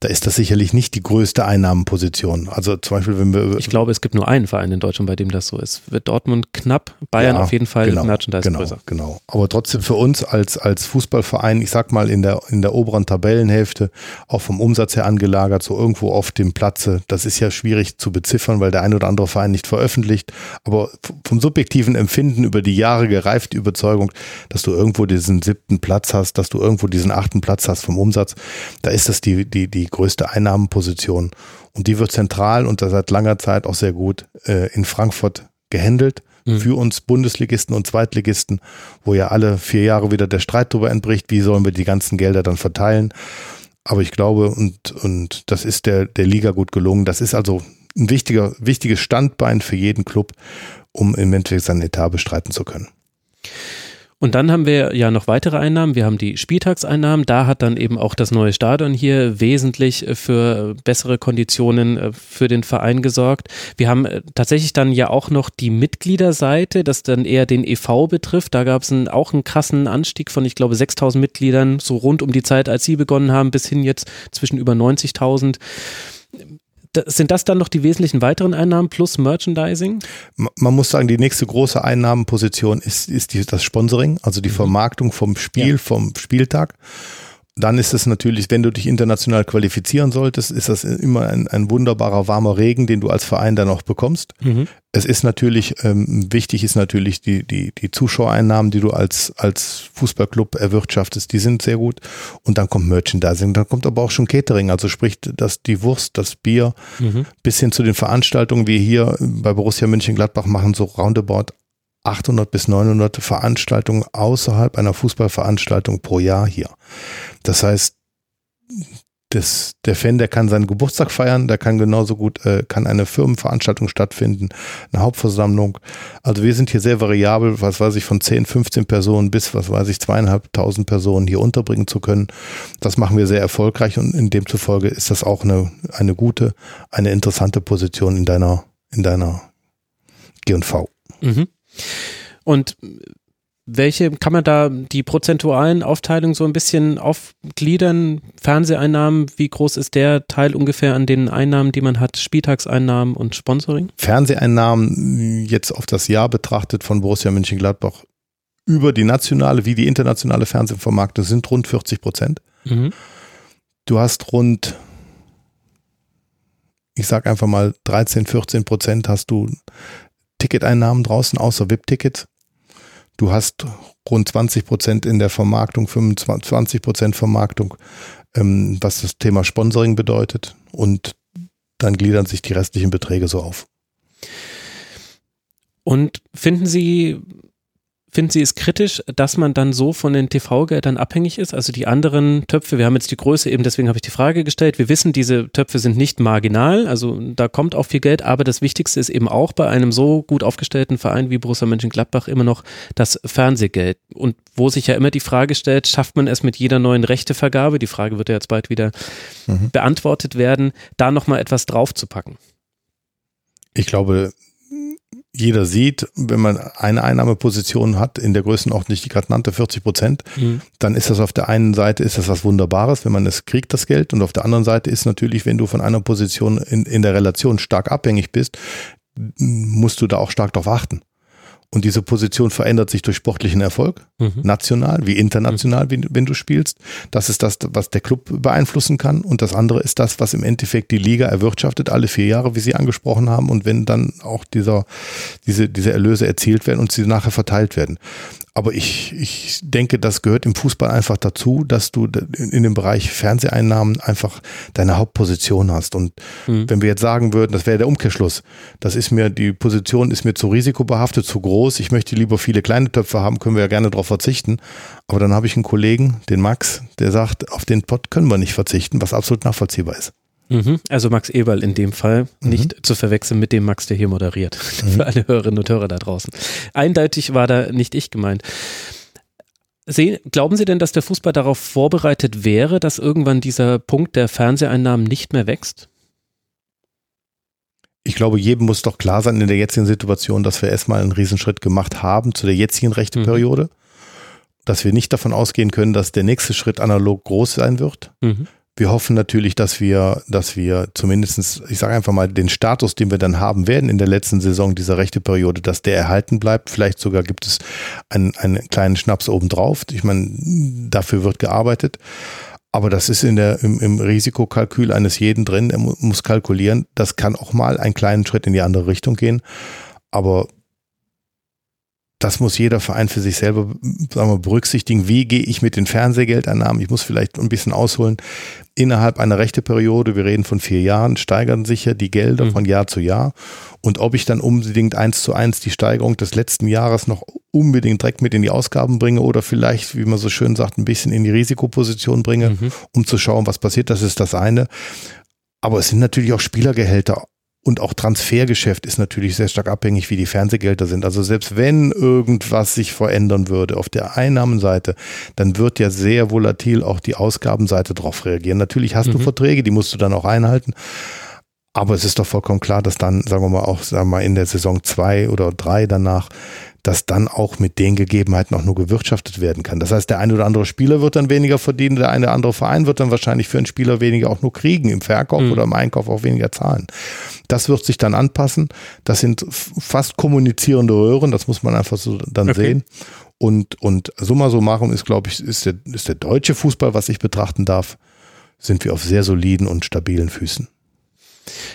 da ist das sicherlich nicht die größte Einnahmenposition. Also zum Beispiel, wenn wir. Ich glaube, es gibt nur einen Verein in Deutschland, bei dem das so ist. Wird Dortmund knapp, Bayern ja, auf jeden Fall genau, Merchandise genau, größer. Genau. Aber trotzdem für uns als, als Fußballverein, ich sag mal, in der, in der oberen Tabellenhälfte, auch vom Umsatz her angelagert, so irgendwo auf dem Platze, das ist ja schwierig zu beziffern, weil der ein oder andere Verein nicht veröffentlicht. Aber vom subjektiven Empfinden über die Jahre gereift die Überzeugung, dass du irgendwo diesen siebten Platz hast, dass du irgendwo diesen achten Platz hast vom Umsatz, da ist das die, die, die größte Einnahmenposition. Und die wird zentral und seit langer Zeit auch sehr gut äh, in Frankfurt gehandelt mhm. für uns Bundesligisten und Zweitligisten, wo ja alle vier Jahre wieder der Streit darüber entbricht, wie sollen wir die ganzen Gelder dann verteilen. Aber ich glaube, und, und das ist der, der Liga gut gelungen. Das ist also ein wichtiger, wichtiges Standbein für jeden Club, um im Endeffekt seinen Etat bestreiten zu können. Und dann haben wir ja noch weitere Einnahmen. Wir haben die Spieltagseinnahmen. Da hat dann eben auch das neue Stadion hier wesentlich für bessere Konditionen äh, für den Verein gesorgt. Wir haben äh, tatsächlich dann ja auch noch die Mitgliederseite, das dann eher den EV betrifft. Da gab es auch einen krassen Anstieg von, ich glaube, 6000 Mitgliedern, so rund um die Zeit, als Sie begonnen haben, bis hin jetzt zwischen über 90.000 sind das dann noch die wesentlichen weiteren Einnahmen plus Merchandising? Man muss sagen, die nächste große Einnahmenposition ist, ist die, das Sponsoring, also die mhm. Vermarktung vom Spiel, ja. vom Spieltag dann ist es natürlich, wenn du dich international qualifizieren solltest, ist das immer ein, ein wunderbarer warmer Regen, den du als Verein dann auch bekommst. Mhm. Es ist natürlich, ähm, wichtig ist natürlich die, die, die Zuschauereinnahmen, die du als, als Fußballclub erwirtschaftest, die sind sehr gut. Und dann kommt Merchandising, dann kommt aber auch schon Catering, also sprich, dass die Wurst, das Bier, mhm. bis hin zu den Veranstaltungen, wie hier bei Borussia Mönchengladbach machen, so roundabout 800 bis 900 Veranstaltungen außerhalb einer Fußballveranstaltung pro Jahr hier. Das heißt, das, der Fan, der kann seinen Geburtstag feiern, der kann genauso gut, äh, kann eine Firmenveranstaltung stattfinden, eine Hauptversammlung. Also wir sind hier sehr variabel, was weiß ich, von 10, 15 Personen bis, was weiß ich, zweieinhalbtausend Personen hier unterbringen zu können. Das machen wir sehr erfolgreich und in demzufolge ist das auch eine, eine gute, eine interessante Position in deiner, in deiner G&V. Mhm. Und welche, kann man da die prozentualen Aufteilungen so ein bisschen aufgliedern? Fernseheinnahmen, wie groß ist der Teil ungefähr an den Einnahmen, die man hat? Spieltagseinnahmen und Sponsoring? Fernseheinnahmen jetzt auf das Jahr betrachtet von Borussia Mönchengladbach über die nationale wie die internationale Fernsehvermarktung sind rund 40 Prozent. Mhm. Du hast rund, ich sag einfach mal 13, 14 Prozent hast du Ticketeinnahmen draußen, außer VIP-Tickets. Du hast rund 20 Prozent in der Vermarktung, 25 Prozent Vermarktung, ähm, was das Thema Sponsoring bedeutet. Und dann gliedern sich die restlichen Beträge so auf. Und finden Sie Finden Sie es kritisch, dass man dann so von den TV-Geldern abhängig ist? Also die anderen Töpfe, wir haben jetzt die Größe eben, deswegen habe ich die Frage gestellt. Wir wissen, diese Töpfe sind nicht marginal, also da kommt auch viel Geld, aber das Wichtigste ist eben auch bei einem so gut aufgestellten Verein wie Borussia Mönchengladbach immer noch das Fernsehgeld. Und wo sich ja immer die Frage stellt, schafft man es mit jeder neuen Rechtevergabe, die Frage wird ja jetzt bald wieder mhm. beantwortet werden, da nochmal etwas draufzupacken? Ich glaube, jeder sieht, wenn man eine Einnahmeposition hat, in der Größenordnung, die ich gerade nannte, 40 Prozent, mhm. dann ist das auf der einen Seite ist das was Wunderbares, wenn man es kriegt, das Geld. Und auf der anderen Seite ist natürlich, wenn du von einer Position in, in der Relation stark abhängig bist, musst du da auch stark darauf achten. Und diese Position verändert sich durch sportlichen Erfolg, mhm. national wie international, mhm. wenn du spielst. Das ist das, was der Club beeinflussen kann. Und das andere ist das, was im Endeffekt die Liga erwirtschaftet, alle vier Jahre, wie Sie angesprochen haben. Und wenn dann auch dieser, diese, diese Erlöse erzielt werden und sie nachher verteilt werden. Aber ich, ich denke, das gehört im Fußball einfach dazu, dass du in dem Bereich Fernseheinnahmen einfach deine Hauptposition hast. Und mhm. wenn wir jetzt sagen würden, das wäre der Umkehrschluss, das ist mir, die Position ist mir zu risikobehaftet, zu groß, ich möchte lieber viele kleine Töpfe haben, können wir ja gerne darauf verzichten. Aber dann habe ich einen Kollegen, den Max, der sagt, auf den Pott können wir nicht verzichten, was absolut nachvollziehbar ist. Mhm. Also Max Eberl in dem Fall, mhm. nicht zu verwechseln mit dem Max, der hier moderiert. Mhm. Für alle Hörerinnen und Hörer da draußen. Eindeutig war da nicht ich gemeint. Sie, glauben Sie denn, dass der Fußball darauf vorbereitet wäre, dass irgendwann dieser Punkt der Fernseheinnahmen nicht mehr wächst? Ich glaube, jedem muss doch klar sein in der jetzigen Situation, dass wir erstmal einen Riesenschritt gemacht haben zu der jetzigen Rechteperiode. Mhm. Dass wir nicht davon ausgehen können, dass der nächste Schritt analog groß sein wird. Mhm. Wir hoffen natürlich, dass wir, dass wir zumindestens, ich sage einfach mal, den Status, den wir dann haben werden in der letzten Saison dieser rechte Periode, dass der erhalten bleibt. Vielleicht sogar gibt es einen, einen kleinen Schnaps obendrauf. Ich meine, dafür wird gearbeitet. Aber das ist in der, im, im Risikokalkül eines jeden drin. Er muss kalkulieren. Das kann auch mal einen kleinen Schritt in die andere Richtung gehen. Aber das muss jeder Verein für sich selber sagen wir, berücksichtigen. Wie gehe ich mit den Fernsehgeldeinnahmen? Ich muss vielleicht ein bisschen ausholen. Innerhalb einer rechten Periode, wir reden von vier Jahren, steigern sich ja die Gelder mhm. von Jahr zu Jahr. Und ob ich dann unbedingt eins zu eins die Steigerung des letzten Jahres noch unbedingt direkt mit in die Ausgaben bringe oder vielleicht, wie man so schön sagt, ein bisschen in die Risikoposition bringe, mhm. um zu schauen, was passiert, das ist das eine. Aber es sind natürlich auch Spielergehälter und auch Transfergeschäft ist natürlich sehr stark abhängig, wie die Fernsehgelder sind. Also selbst wenn irgendwas sich verändern würde auf der Einnahmenseite, dann wird ja sehr volatil auch die Ausgabenseite darauf reagieren. Natürlich hast mhm. du Verträge, die musst du dann auch einhalten. Aber es ist doch vollkommen klar, dass dann, sagen wir mal, auch sagen wir mal, in der Saison zwei oder drei danach dass dann auch mit den Gegebenheiten auch nur gewirtschaftet werden kann. Das heißt, der eine oder andere Spieler wird dann weniger verdienen, der eine oder andere Verein wird dann wahrscheinlich für einen Spieler weniger auch nur kriegen, im Verkauf mhm. oder im Einkauf auch weniger zahlen. Das wird sich dann anpassen. Das sind fast kommunizierende Röhren, das muss man einfach so dann okay. sehen. Und, und summa summarum ist, glaube ich, ist der, ist der deutsche Fußball, was ich betrachten darf, sind wir auf sehr soliden und stabilen Füßen.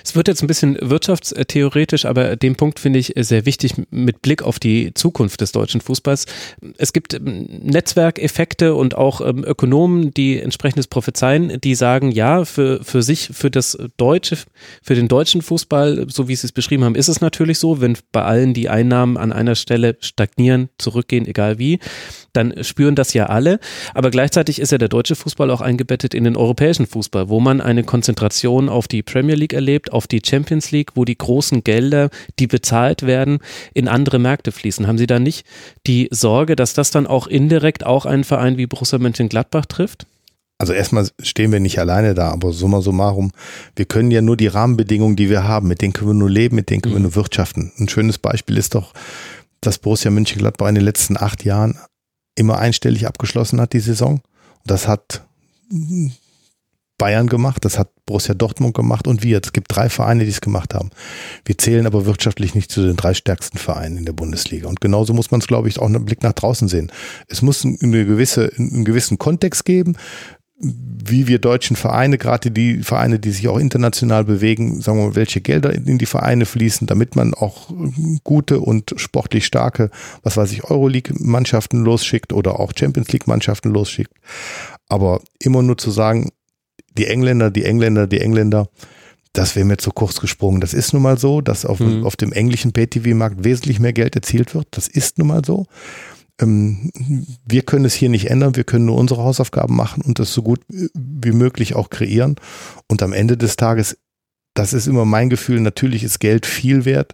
Es wird jetzt ein bisschen wirtschaftstheoretisch, aber den Punkt finde ich sehr wichtig mit Blick auf die Zukunft des deutschen Fußballs. Es gibt ähm, Netzwerkeffekte und auch ähm, Ökonomen, die entsprechendes prophezeien, die sagen, ja, für, für sich, für das deutsche, für den deutschen Fußball, so wie Sie es beschrieben haben, ist es natürlich so, wenn bei allen die Einnahmen an einer Stelle stagnieren, zurückgehen, egal wie, dann spüren das ja alle. Aber gleichzeitig ist ja der deutsche Fußball auch eingebettet in den europäischen Fußball, wo man eine Konzentration auf die Premier League erlebt, auf die Champions League, wo die großen Gelder, die bezahlt werden, in andere Märkte fließen. Haben Sie da nicht die Sorge, dass das dann auch indirekt auch einen Verein wie Borussia Mönchengladbach trifft? Also erstmal stehen wir nicht alleine da, aber summa summarum, wir können ja nur die Rahmenbedingungen, die wir haben, mit denen können wir nur leben, mit denen können wir mhm. nur wirtschaften. Ein schönes Beispiel ist doch, dass Borussia Mönchengladbach in den letzten acht Jahren immer einstellig abgeschlossen hat, die Saison. Das hat Bayern gemacht, das hat Borussia Dortmund gemacht und wir. Es gibt drei Vereine, die es gemacht haben. Wir zählen aber wirtschaftlich nicht zu den drei stärksten Vereinen in der Bundesliga. Und genauso muss man es, glaube ich, auch einen Blick nach draußen sehen. Es muss eine gewisse, einen gewissen Kontext geben wie wir deutschen Vereine, gerade die Vereine, die sich auch international bewegen, sagen wir mal, welche Gelder in die Vereine fließen, damit man auch gute und sportlich starke, was weiß ich, Euroleague-Mannschaften losschickt oder auch Champions League-Mannschaften losschickt. Aber immer nur zu sagen, die Engländer, die Engländer, die Engländer, das wäre mir zu kurz gesprungen. Das ist nun mal so, dass auf, mhm. auf dem englischen Pay-TV-Markt wesentlich mehr Geld erzielt wird. Das ist nun mal so. Ähm, wir können es hier nicht ändern, wir können nur unsere Hausaufgaben machen und das so gut wie möglich auch kreieren. Und am Ende des Tages, das ist immer mein Gefühl, natürlich ist Geld viel wert,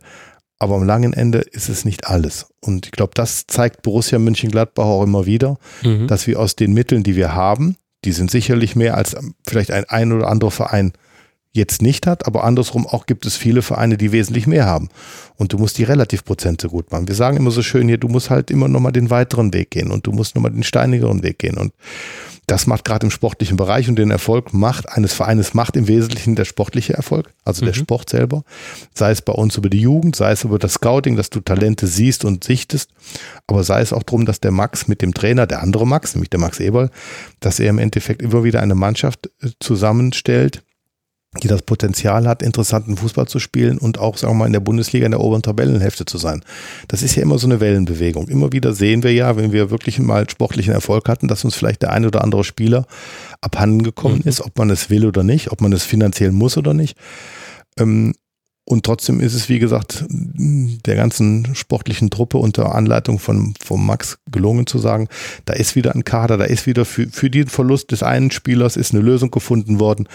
aber am langen Ende ist es nicht alles. Und ich glaube, das zeigt Borussia Mönchengladbach auch immer wieder, mhm. dass wir aus den Mitteln, die wir haben, die sind sicherlich mehr als vielleicht ein ein oder anderer Verein jetzt nicht hat, aber andersrum auch gibt es viele Vereine, die wesentlich mehr haben. Und du musst die Relativprozente gut machen. Wir sagen immer so schön hier, du musst halt immer nochmal den weiteren Weg gehen und du musst nochmal den steinigeren Weg gehen. Und das macht gerade im sportlichen Bereich und den Erfolg macht eines Vereines macht im Wesentlichen der sportliche Erfolg, also mhm. der Sport selber. Sei es bei uns über die Jugend, sei es über das Scouting, dass du Talente siehst und sichtest, aber sei es auch darum, dass der Max mit dem Trainer, der andere Max, nämlich der Max Eberl, dass er im Endeffekt immer wieder eine Mannschaft äh, zusammenstellt, die das Potenzial hat, interessanten Fußball zu spielen und auch, sagen wir mal, in der Bundesliga in der oberen Tabellenhälfte zu sein. Das ist ja immer so eine Wellenbewegung. Immer wieder sehen wir ja, wenn wir wirklich mal sportlichen Erfolg hatten, dass uns vielleicht der ein oder andere Spieler abhanden gekommen mhm. ist, ob man es will oder nicht, ob man es finanziell muss oder nicht. Ähm, und trotzdem ist es, wie gesagt, der ganzen sportlichen Truppe unter Anleitung von, von Max gelungen zu sagen, da ist wieder ein Kader, da ist wieder für, für den Verlust des einen Spielers ist eine Lösung gefunden worden,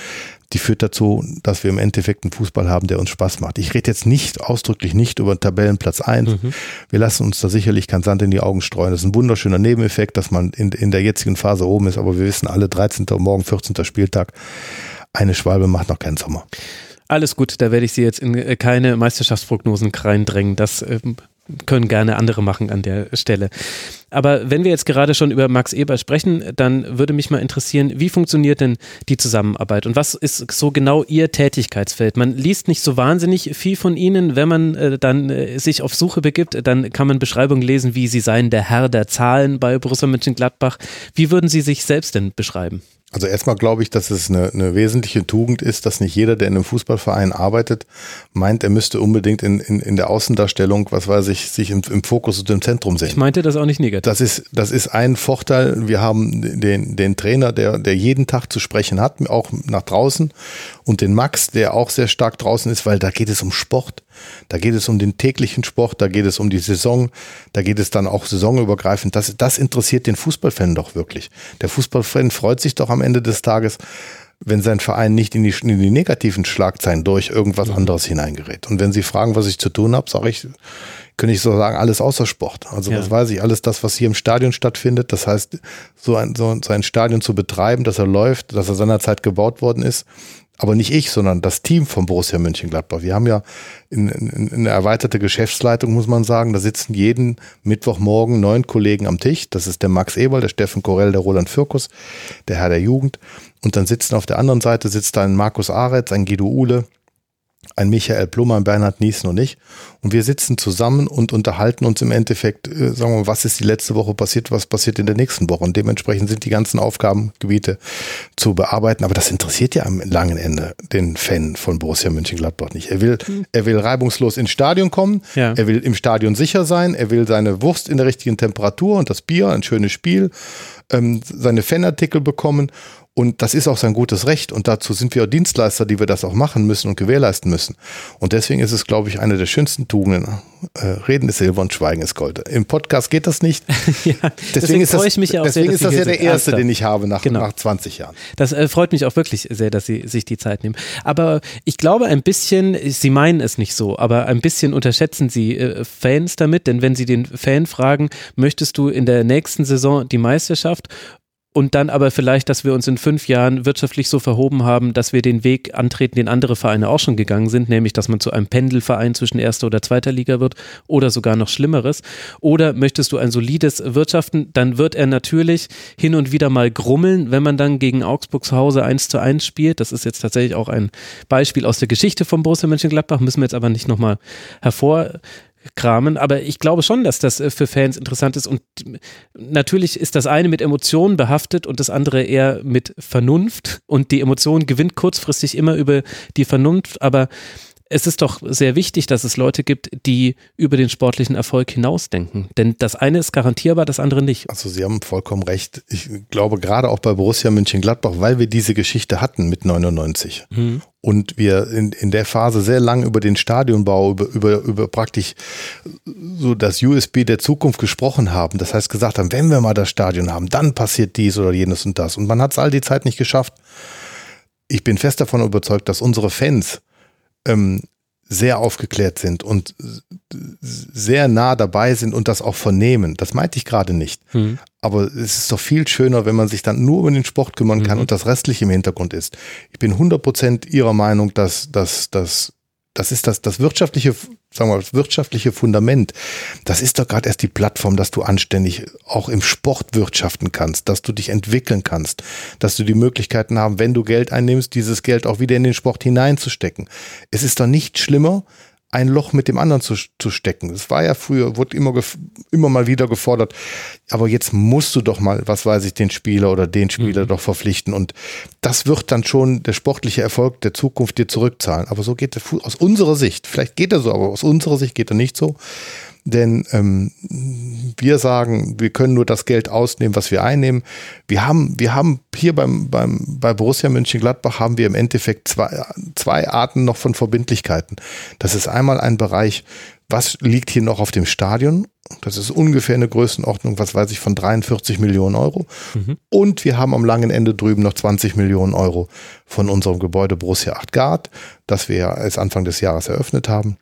die führt dazu, dass wir im Endeffekt einen Fußball haben, der uns Spaß macht. Ich rede jetzt nicht, ausdrücklich nicht über Tabellenplatz 1. Mhm. Wir lassen uns da sicherlich kein Sand in die Augen streuen. Das ist ein wunderschöner Nebeneffekt, dass man in, in der jetzigen Phase oben ist, aber wir wissen alle 13. morgen 14. Spieltag, eine Schwalbe macht noch keinen Sommer. Alles gut, da werde ich Sie jetzt in äh, keine Meisterschaftsprognosen reindrängen. Das ähm, können gerne andere machen an der Stelle. Aber wenn wir jetzt gerade schon über Max Eber sprechen, dann würde mich mal interessieren, wie funktioniert denn die Zusammenarbeit und was ist so genau Ihr Tätigkeitsfeld? Man liest nicht so wahnsinnig viel von Ihnen. Wenn man äh, dann äh, sich auf Suche begibt, dann kann man Beschreibungen lesen, wie Sie seien der Herr der Zahlen bei Borussia Mönchengladbach. Wie würden Sie sich selbst denn beschreiben? Also erstmal glaube ich, dass es eine, eine wesentliche Tugend ist, dass nicht jeder, der in einem Fußballverein arbeitet, meint, er müsste unbedingt in, in, in der Außendarstellung, was weiß ich, sich im, im Fokus und im Zentrum sehen. Ich meinte das auch nicht negativ. Das ist, das ist ein Vorteil. Wir haben den, den Trainer, der, der jeden Tag zu sprechen hat, auch nach draußen und den Max, der auch sehr stark draußen ist, weil da geht es um Sport. Da geht es um den täglichen Sport, da geht es um die Saison, da geht es dann auch saisonübergreifend. Das, das interessiert den Fußballfan doch wirklich. Der Fußballfan freut sich doch am Ende des Tages, wenn sein Verein nicht in die, in die negativen Schlagzeilen durch irgendwas mhm. anderes hineingerät. Und wenn Sie fragen, was ich zu tun habe, sage ich, könnte ich so sagen, alles außer Sport. Also ja. was weiß ich, alles das, was hier im Stadion stattfindet. Das heißt, so ein, so ein Stadion zu betreiben, dass er läuft, dass er seinerzeit gebaut worden ist, aber nicht ich, sondern das Team von Borussia Mönchengladbach. Wir haben ja in, in, eine erweiterte Geschäftsleitung, muss man sagen. Da sitzen jeden Mittwochmorgen neun Kollegen am Tisch. Das ist der Max Eberl, der Steffen Korell, der Roland Fürkus, der Herr der Jugend. Und dann sitzen auf der anderen Seite sitzt ein Markus Aretz, ein Guido Uhle, ein Michael Plummer, ein Bernhard Niesen und ich. Und wir sitzen zusammen und unterhalten uns im Endeffekt, äh, sagen wir mal, was ist die letzte Woche passiert, was passiert in der nächsten Woche. Und dementsprechend sind die ganzen Aufgabengebiete zu bearbeiten. Aber das interessiert ja am langen Ende den Fan von Borussia Mönchengladbach nicht. Er will, mhm. er will reibungslos ins Stadion kommen. Ja. Er will im Stadion sicher sein. Er will seine Wurst in der richtigen Temperatur und das Bier, ein schönes Spiel, ähm, seine Fanartikel bekommen. Und das ist auch sein gutes Recht. Und dazu sind wir auch Dienstleister, die wir das auch machen müssen und gewährleisten müssen. Und deswegen ist es, glaube ich, eine der schönsten Tugenden. Äh, Reden ist Silber und Schweigen ist Gold. Im Podcast geht das nicht. ja, deswegen, deswegen ist das, ich mich auch deswegen sehr, ist das ja der erste, den ich habe nach, genau. nach 20 Jahren. Das äh, freut mich auch wirklich sehr, dass Sie sich die Zeit nehmen. Aber ich glaube ein bisschen, Sie meinen es nicht so, aber ein bisschen unterschätzen Sie äh, Fans damit, denn wenn Sie den Fan fragen, möchtest du in der nächsten Saison die Meisterschaft und dann aber vielleicht, dass wir uns in fünf Jahren wirtschaftlich so verhoben haben, dass wir den Weg antreten, den andere Vereine auch schon gegangen sind, nämlich dass man zu einem Pendelverein zwischen erster oder zweiter Liga wird oder sogar noch Schlimmeres? Oder möchtest du ein solides Wirtschaften, dann wird er natürlich hin und wieder mal grummeln, wenn man dann gegen Augsburg zu Hause eins zu eins spielt. Das ist jetzt tatsächlich auch ein Beispiel aus der Geschichte von Borussia Mönchengladbach, müssen wir jetzt aber nicht nochmal hervor kramen. Aber ich glaube schon, dass das äh, für Fans interessant ist. Und natürlich ist das eine mit Emotionen behaftet und das andere eher mit Vernunft. Und die Emotion gewinnt kurzfristig immer über die Vernunft. Aber es ist doch sehr wichtig, dass es Leute gibt, die über den sportlichen Erfolg hinausdenken. Denn das eine ist garantierbar, das andere nicht. Also Sie haben vollkommen recht. Ich glaube gerade auch bei Borussia München-Gladbach, weil wir diese Geschichte hatten mit 99 mhm. Und wir in, in der Phase sehr lang über den Stadionbau, über, über, über praktisch so das USB der Zukunft gesprochen haben. Das heißt gesagt haben, wenn wir mal das Stadion haben, dann passiert dies oder jenes und das. Und man hat es all die Zeit nicht geschafft. Ich bin fest davon überzeugt, dass unsere Fans ähm, sehr aufgeklärt sind und sehr nah dabei sind und das auch vernehmen. Das meinte ich gerade nicht. Mhm. Aber es ist doch viel schöner, wenn man sich dann nur um den Sport kümmern kann mhm. und das Restliche im Hintergrund ist. Ich bin 100% Ihrer Meinung, dass, dass, dass das ist das, das wirtschaftliche, sagen wir mal, das wirtschaftliche Fundament. Das ist doch gerade erst die Plattform, dass du anständig auch im Sport wirtschaften kannst, dass du dich entwickeln kannst, dass du die Möglichkeiten haben, wenn du Geld einnimmst, dieses Geld auch wieder in den Sport hineinzustecken. Es ist doch nicht schlimmer, ein Loch mit dem anderen zu, zu stecken. Das war ja früher, wurde immer, immer mal wieder gefordert. Aber jetzt musst du doch mal, was weiß ich, den Spieler oder den Spieler mhm. doch verpflichten. Und das wird dann schon der sportliche Erfolg der Zukunft dir zurückzahlen. Aber so geht der aus unserer Sicht. Vielleicht geht er so, aber aus unserer Sicht geht er nicht so. Denn ähm, wir sagen, wir können nur das Geld ausnehmen, was wir einnehmen. Wir haben, wir haben hier beim, beim, bei Borussia Mönchengladbach haben wir im Endeffekt zwei, zwei Arten noch von Verbindlichkeiten. Das ist einmal ein Bereich, was liegt hier noch auf dem Stadion? Das ist ungefähr eine Größenordnung, was weiß ich, von 43 Millionen Euro. Mhm. Und wir haben am langen Ende drüben noch 20 Millionen Euro von unserem Gebäude Borussia 8 Gard, das wir erst Anfang des Jahres eröffnet haben.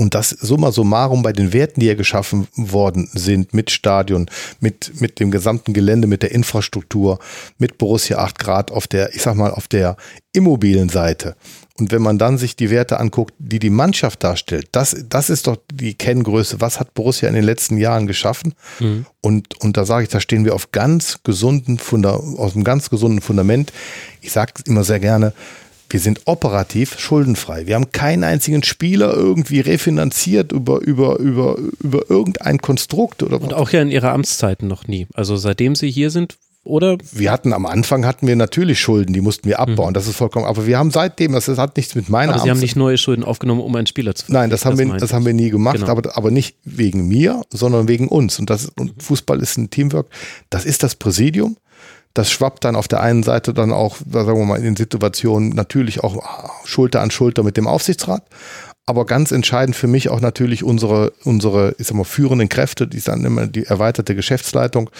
Und das summa summarum bei den Werten, die ja geschaffen worden sind, mit Stadion, mit, mit dem gesamten Gelände, mit der Infrastruktur, mit Borussia 8 Grad auf der, ich sag mal, auf der immobilen Seite. Und wenn man dann sich die Werte anguckt, die die Mannschaft darstellt, das, das ist doch die Kenngröße. Was hat Borussia in den letzten Jahren geschaffen? Mhm. Und, und da sage ich, da stehen wir auf ganz gesunden Funda, aus einem ganz gesunden Fundament. Ich sage immer sehr gerne, wir sind operativ schuldenfrei. Wir haben keinen einzigen Spieler irgendwie refinanziert über, über, über, über irgendein Konstrukt. Oder Und auch ja in ihrer Amtszeiten noch nie. Also seitdem sie hier sind, oder? Wir hatten am Anfang hatten wir natürlich Schulden, die mussten wir abbauen. Mhm. Das ist vollkommen. Aber wir haben seitdem, das hat nichts mit meiner. Aber Sie haben nicht neue Schulden aufgenommen, um einen Spieler zu Nein, das haben das wir, das haben wir nie gemacht. Genau. Aber, aber nicht wegen mir, sondern wegen uns. Und das und Fußball ist ein Teamwork. Das ist das Präsidium. Das schwappt dann auf der einen Seite dann auch, sagen wir mal, in den Situationen natürlich auch Schulter an Schulter mit dem Aufsichtsrat. Aber ganz entscheidend für mich auch natürlich unsere, unsere, ich sag mal, führenden Kräfte, die dann immer die erweiterte Geschäftsleitung,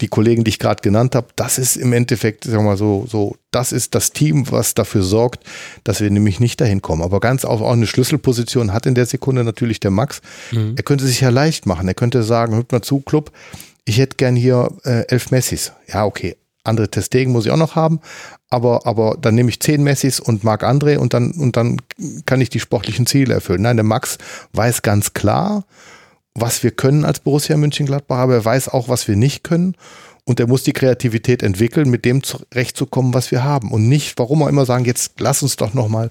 die Kollegen, die ich gerade genannt habe, das ist im Endeffekt, sagen wir mal so, so, das ist das Team, was dafür sorgt, dass wir nämlich nicht dahin kommen. Aber ganz auch, auch eine Schlüsselposition hat in der Sekunde natürlich der Max. Mhm. Er könnte sich ja leicht machen. Er könnte sagen, hört mal zu, Club, ich hätte gern hier äh, elf Messis. Ja, okay, andere Testegen muss ich auch noch haben, aber, aber dann nehme ich zehn Messis und Marc André und dann, und dann kann ich die sportlichen Ziele erfüllen. Nein, der Max weiß ganz klar, was wir können als Borussia München-Gladbach, aber er weiß auch, was wir nicht können. Und er muss die Kreativität entwickeln, mit dem zurechtzukommen, was wir haben. Und nicht, warum auch immer sagen, jetzt lass uns doch nochmal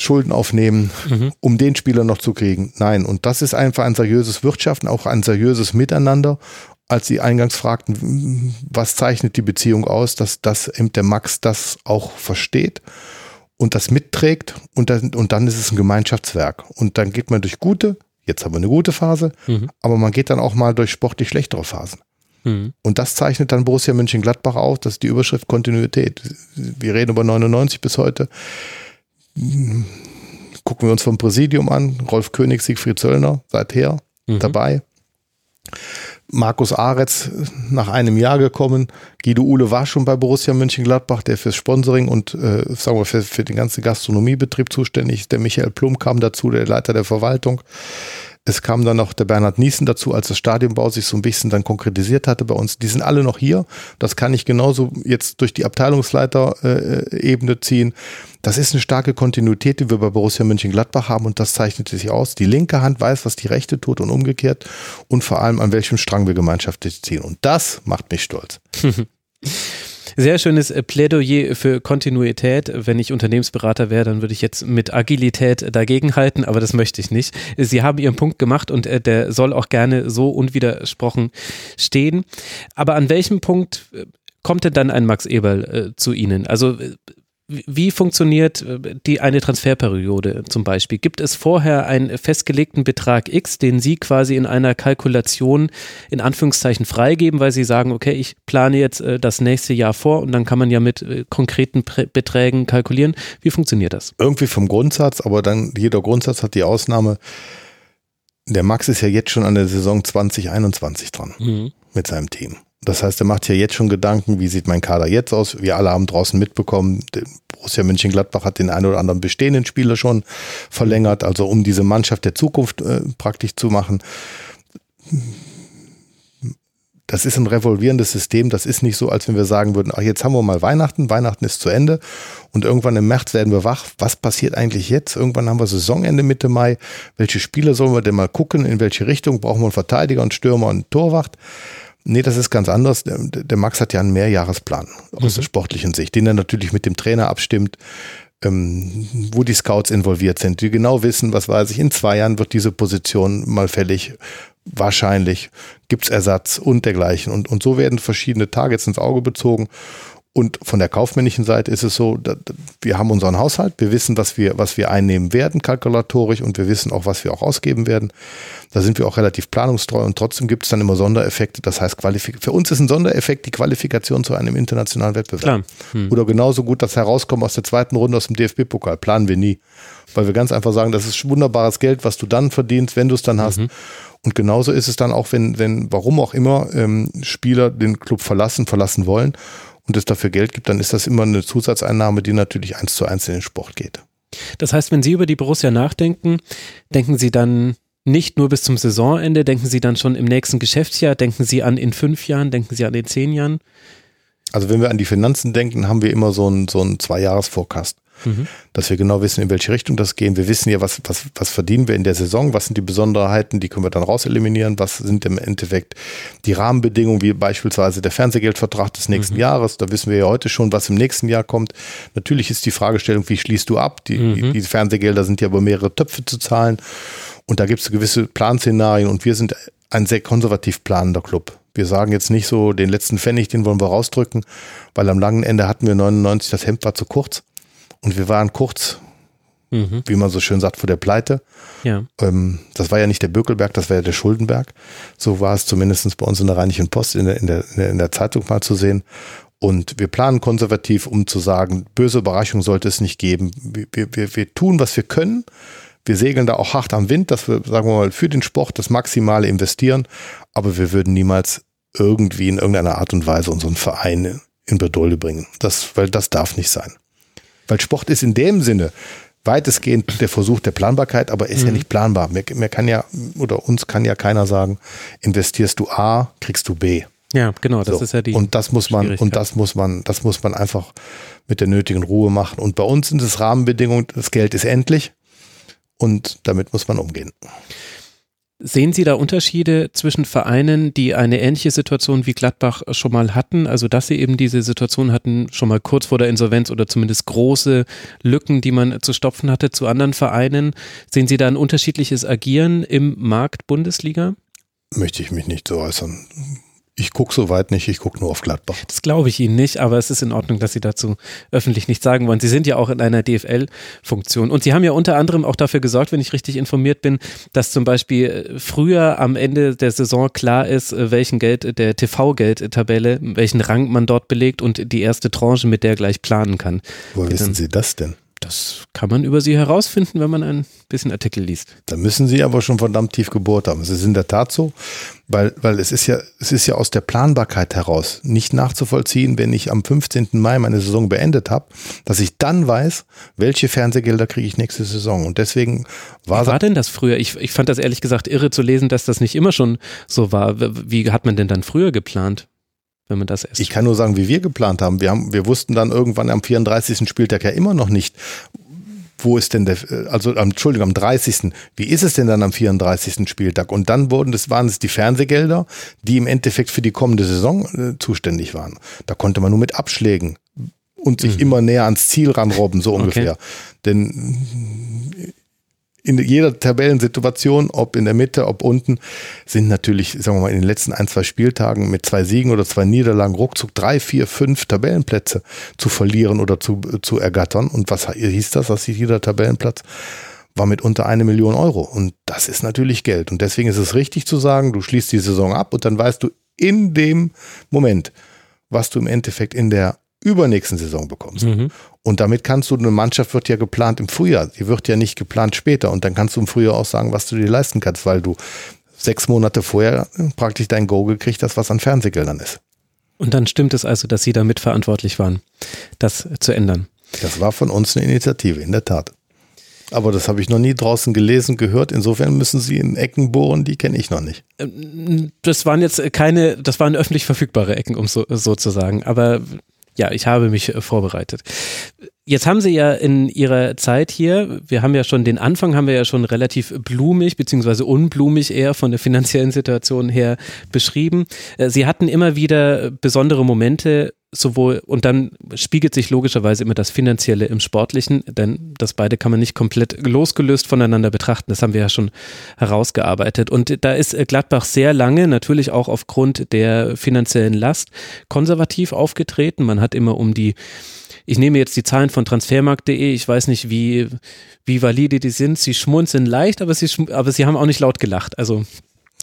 Schulden aufnehmen, mhm. um den Spieler noch zu kriegen. Nein, und das ist einfach ein seriöses Wirtschaften, auch ein seriöses Miteinander als Sie eingangs fragten, was zeichnet die Beziehung aus, dass, dass eben der Max das auch versteht und das mitträgt und dann, und dann ist es ein Gemeinschaftswerk. Und dann geht man durch gute, jetzt haben wir eine gute Phase, mhm. aber man geht dann auch mal durch sportlich schlechtere Phasen. Mhm. Und das zeichnet dann Borussia Mönchengladbach aus, das ist die Überschrift Kontinuität. Wir reden über 99 bis heute. Gucken wir uns vom Präsidium an, Rolf König, Siegfried Zöllner, seither mhm. dabei. Markus Aretz nach einem Jahr gekommen. Guido Uhle war schon bei Borussia Mönchengladbach, der fürs Sponsoring und äh, sagen wir für, für den ganzen Gastronomiebetrieb zuständig ist. Der Michael Plum kam dazu, der Leiter der Verwaltung. Es kam dann noch der Bernhard Niesen dazu, als das Stadionbau sich so ein bisschen dann konkretisiert hatte bei uns. Die sind alle noch hier. Das kann ich genauso jetzt durch die Abteilungsleiter-Ebene äh, ziehen. Das ist eine starke Kontinuität, die wir bei Borussia Mönchengladbach haben und das zeichnet sich aus. Die linke Hand weiß, was die rechte tut und umgekehrt und vor allem an welchem Strang wir gemeinschaftlich ziehen. Und das macht mich stolz. Sehr schönes äh, Plädoyer für Kontinuität. Wenn ich Unternehmensberater wäre, dann würde ich jetzt mit Agilität dagegenhalten, aber das möchte ich nicht. Sie haben Ihren Punkt gemacht und äh, der soll auch gerne so unwidersprochen stehen. Aber an welchem Punkt äh, kommt denn dann ein Max Eberl äh, zu Ihnen? Also wie funktioniert äh, die eine Transferperiode zum Beispiel? Gibt es vorher einen festgelegten Betrag X, den Sie quasi in einer Kalkulation in Anführungszeichen freigeben, weil Sie sagen, okay, ich plane jetzt äh, das nächste Jahr vor und dann kann man ja mit äh, konkreten Beträgen kalkulieren. Wie funktioniert das? Irgendwie vom Grundsatz, aber dann jeder Grundsatz hat die Ausnahme. Der Max ist ja jetzt schon an der Saison 2021 dran mhm. mit seinem Team. Das heißt, er macht ja jetzt schon Gedanken, wie sieht mein Kader jetzt aus? Wir alle haben draußen mitbekommen, Borussia Mönchengladbach hat den einen oder anderen bestehenden Spieler schon verlängert, also um diese Mannschaft der Zukunft äh, praktisch zu machen. Das ist ein revolvierendes System. Das ist nicht so, als wenn wir sagen würden, ach, jetzt haben wir mal Weihnachten, Weihnachten ist zu Ende und irgendwann im März werden wir wach. Was passiert eigentlich jetzt? Irgendwann haben wir Saisonende Mitte Mai. Welche Spieler sollen wir denn mal gucken? In welche Richtung? Brauchen wir einen Verteidiger, einen Stürmer, einen Torwart? Nee, das ist ganz anders. Der, der Max hat ja einen Mehrjahresplan aus mhm. der sportlichen Sicht, den er natürlich mit dem Trainer abstimmt, ähm, wo die Scouts involviert sind, die genau wissen, was weiß ich, in zwei Jahren wird diese Position mal fällig. Wahrscheinlich gibt's Ersatz und dergleichen. Und, und so werden verschiedene Targets ins Auge bezogen. Und von der kaufmännischen Seite ist es so, wir haben unseren Haushalt, wir wissen, was wir, was wir einnehmen werden, kalkulatorisch, und wir wissen auch, was wir auch ausgeben werden. Da sind wir auch relativ planungstreu und trotzdem gibt es dann immer Sondereffekte. Das heißt, für uns ist ein Sondereffekt die Qualifikation zu einem internationalen Wettbewerb. Hm. Oder genauso gut das Herauskommen aus der zweiten Runde aus dem DFB-Pokal. Planen wir nie. Weil wir ganz einfach sagen, das ist wunderbares Geld, was du dann verdienst, wenn du es dann hast. Mhm. Und genauso ist es dann auch, wenn, wenn, warum auch immer, ähm, Spieler den Club verlassen, verlassen wollen und es dafür Geld gibt, dann ist das immer eine Zusatzeinnahme, die natürlich eins zu eins in den Sport geht. Das heißt, wenn Sie über die Borussia nachdenken, denken Sie dann nicht nur bis zum Saisonende, denken Sie dann schon im nächsten Geschäftsjahr, denken Sie an in fünf Jahren, denken Sie an in zehn Jahren? Also wenn wir an die Finanzen denken, haben wir immer so einen, so einen Zwei-Jahres-Forecast mhm. dass wir genau wissen, in welche Richtung das gehen. Wir wissen ja, was, was, was verdienen wir in der Saison, was sind die Besonderheiten, die können wir dann raus eliminieren, was sind im Endeffekt die Rahmenbedingungen, wie beispielsweise der Fernsehgeldvertrag des nächsten mhm. Jahres. Da wissen wir ja heute schon, was im nächsten Jahr kommt. Natürlich ist die Fragestellung, wie schließt du ab? Die, mhm. die Fernsehgelder sind ja über mehrere Töpfe zu zahlen. Und da gibt es gewisse Planszenarien und wir sind ein sehr konservativ planender Club. Wir sagen jetzt nicht so, den letzten Pfennig, den wollen wir rausdrücken, weil am langen Ende hatten wir 99, das Hemd war zu kurz. Und wir waren kurz, mhm. wie man so schön sagt, vor der Pleite. Ja. Ähm, das war ja nicht der Bökelberg, das war ja der Schuldenberg. So war es zumindest bei uns in der Rheinischen Post in der, in der, in der Zeitung mal zu sehen. Und wir planen konservativ, um zu sagen, böse Überraschung sollte es nicht geben. Wir, wir, wir tun, was wir können. Wir segeln da auch hart am Wind, dass wir, sagen wir mal, für den Sport das Maximale investieren. Aber wir würden niemals irgendwie in irgendeiner Art und Weise unseren Verein in Bedulde bringen. Das, weil das darf nicht sein. Weil Sport ist in dem Sinne weitestgehend der Versuch der Planbarkeit, aber ist mhm. ja nicht planbar. Mir, mir kann ja, oder uns kann ja keiner sagen, investierst du A, kriegst du B. Ja, genau, das so. ist ja die. Und das muss man, und das muss man, das muss man einfach mit der nötigen Ruhe machen. Und bei uns sind es Rahmenbedingungen, das Geld ist endlich und damit muss man umgehen. Sehen Sie da Unterschiede zwischen Vereinen, die eine ähnliche Situation wie Gladbach schon mal hatten, also dass sie eben diese Situation hatten, schon mal kurz vor der Insolvenz oder zumindest große Lücken, die man zu stopfen hatte, zu anderen Vereinen? Sehen Sie da ein unterschiedliches Agieren im Markt Bundesliga? Möchte ich mich nicht so äußern. Ich gucke so weit nicht, ich gucke nur auf Gladbach. Das glaube ich Ihnen nicht, aber es ist in Ordnung, dass Sie dazu öffentlich nichts sagen wollen. Sie sind ja auch in einer DFL-Funktion. Und Sie haben ja unter anderem auch dafür gesorgt, wenn ich richtig informiert bin, dass zum Beispiel äh, früher am Ende der Saison klar ist, äh, welchen Geld der TV-Geldtabelle, welchen Rang man dort belegt und die erste Tranche mit der gleich planen kann. Woher wissen Sie das denn? Das kann man über sie herausfinden, wenn man ein bisschen Artikel liest. Da müssen sie aber schon verdammt tief gebohrt haben. Es ist in der Tat so, weil, weil es ist ja, es ist ja aus der Planbarkeit heraus nicht nachzuvollziehen, wenn ich am 15. Mai meine Saison beendet habe, dass ich dann weiß, welche Fernsehgelder kriege ich nächste Saison. Und deswegen war. Wie war denn das früher? Ich, ich fand das ehrlich gesagt irre zu lesen, dass das nicht immer schon so war. Wie hat man denn dann früher geplant? Wenn man das erst. Ich kann nur sagen, wie wir geplant haben. Wir haben, wir wussten dann irgendwann am 34. Spieltag ja immer noch nicht, wo ist denn der, also Entschuldigung, am 30. Wie ist es denn dann am 34. Spieltag? Und dann wurden das, waren es die Fernsehgelder, die im Endeffekt für die kommende Saison äh, zuständig waren. Da konnte man nur mit Abschlägen und sich mhm. immer näher ans Ziel ranrobben, so ungefähr. Okay. Denn in jeder Tabellensituation, ob in der Mitte, ob unten, sind natürlich, sagen wir mal, in den letzten ein, zwei Spieltagen mit zwei Siegen oder zwei Niederlagen ruckzuck drei, vier, fünf Tabellenplätze zu verlieren oder zu, zu ergattern. Und was hieß das, dass jeder Tabellenplatz war mit unter eine Million Euro. Und das ist natürlich Geld. Und deswegen ist es richtig zu sagen, du schließt die Saison ab und dann weißt du in dem Moment, was du im Endeffekt in der übernächsten Saison bekommst. Mhm. Und damit kannst du, eine Mannschaft wird ja geplant im Frühjahr, die wird ja nicht geplant später. Und dann kannst du im Frühjahr auch sagen, was du dir leisten kannst, weil du sechs Monate vorher praktisch dein Go gekriegt hast, was an Fernsehgeldern ist. Und dann stimmt es also, dass Sie da mitverantwortlich waren, das zu ändern. Das war von uns eine Initiative, in der Tat. Aber das habe ich noch nie draußen gelesen, gehört. Insofern müssen Sie in Ecken bohren, die kenne ich noch nicht. Ähm, das waren jetzt keine, das waren öffentlich verfügbare Ecken, um so, so zu sagen. Aber ja, ich habe mich äh, vorbereitet. Jetzt haben Sie ja in Ihrer Zeit hier, wir haben ja schon den Anfang, haben wir ja schon relativ blumig beziehungsweise unblumig eher von der finanziellen Situation her beschrieben. Äh, Sie hatten immer wieder besondere Momente, sowohl, und dann spiegelt sich logischerweise immer das Finanzielle im Sportlichen, denn das beide kann man nicht komplett losgelöst voneinander betrachten. Das haben wir ja schon herausgearbeitet. Und da ist Gladbach sehr lange, natürlich auch aufgrund der finanziellen Last, konservativ aufgetreten. Man hat immer um die ich nehme jetzt die Zahlen von transfermarkt.de, ich weiß nicht, wie, wie valide die sind. Sie schmunzeln leicht, aber sie, aber sie haben auch nicht laut gelacht. Also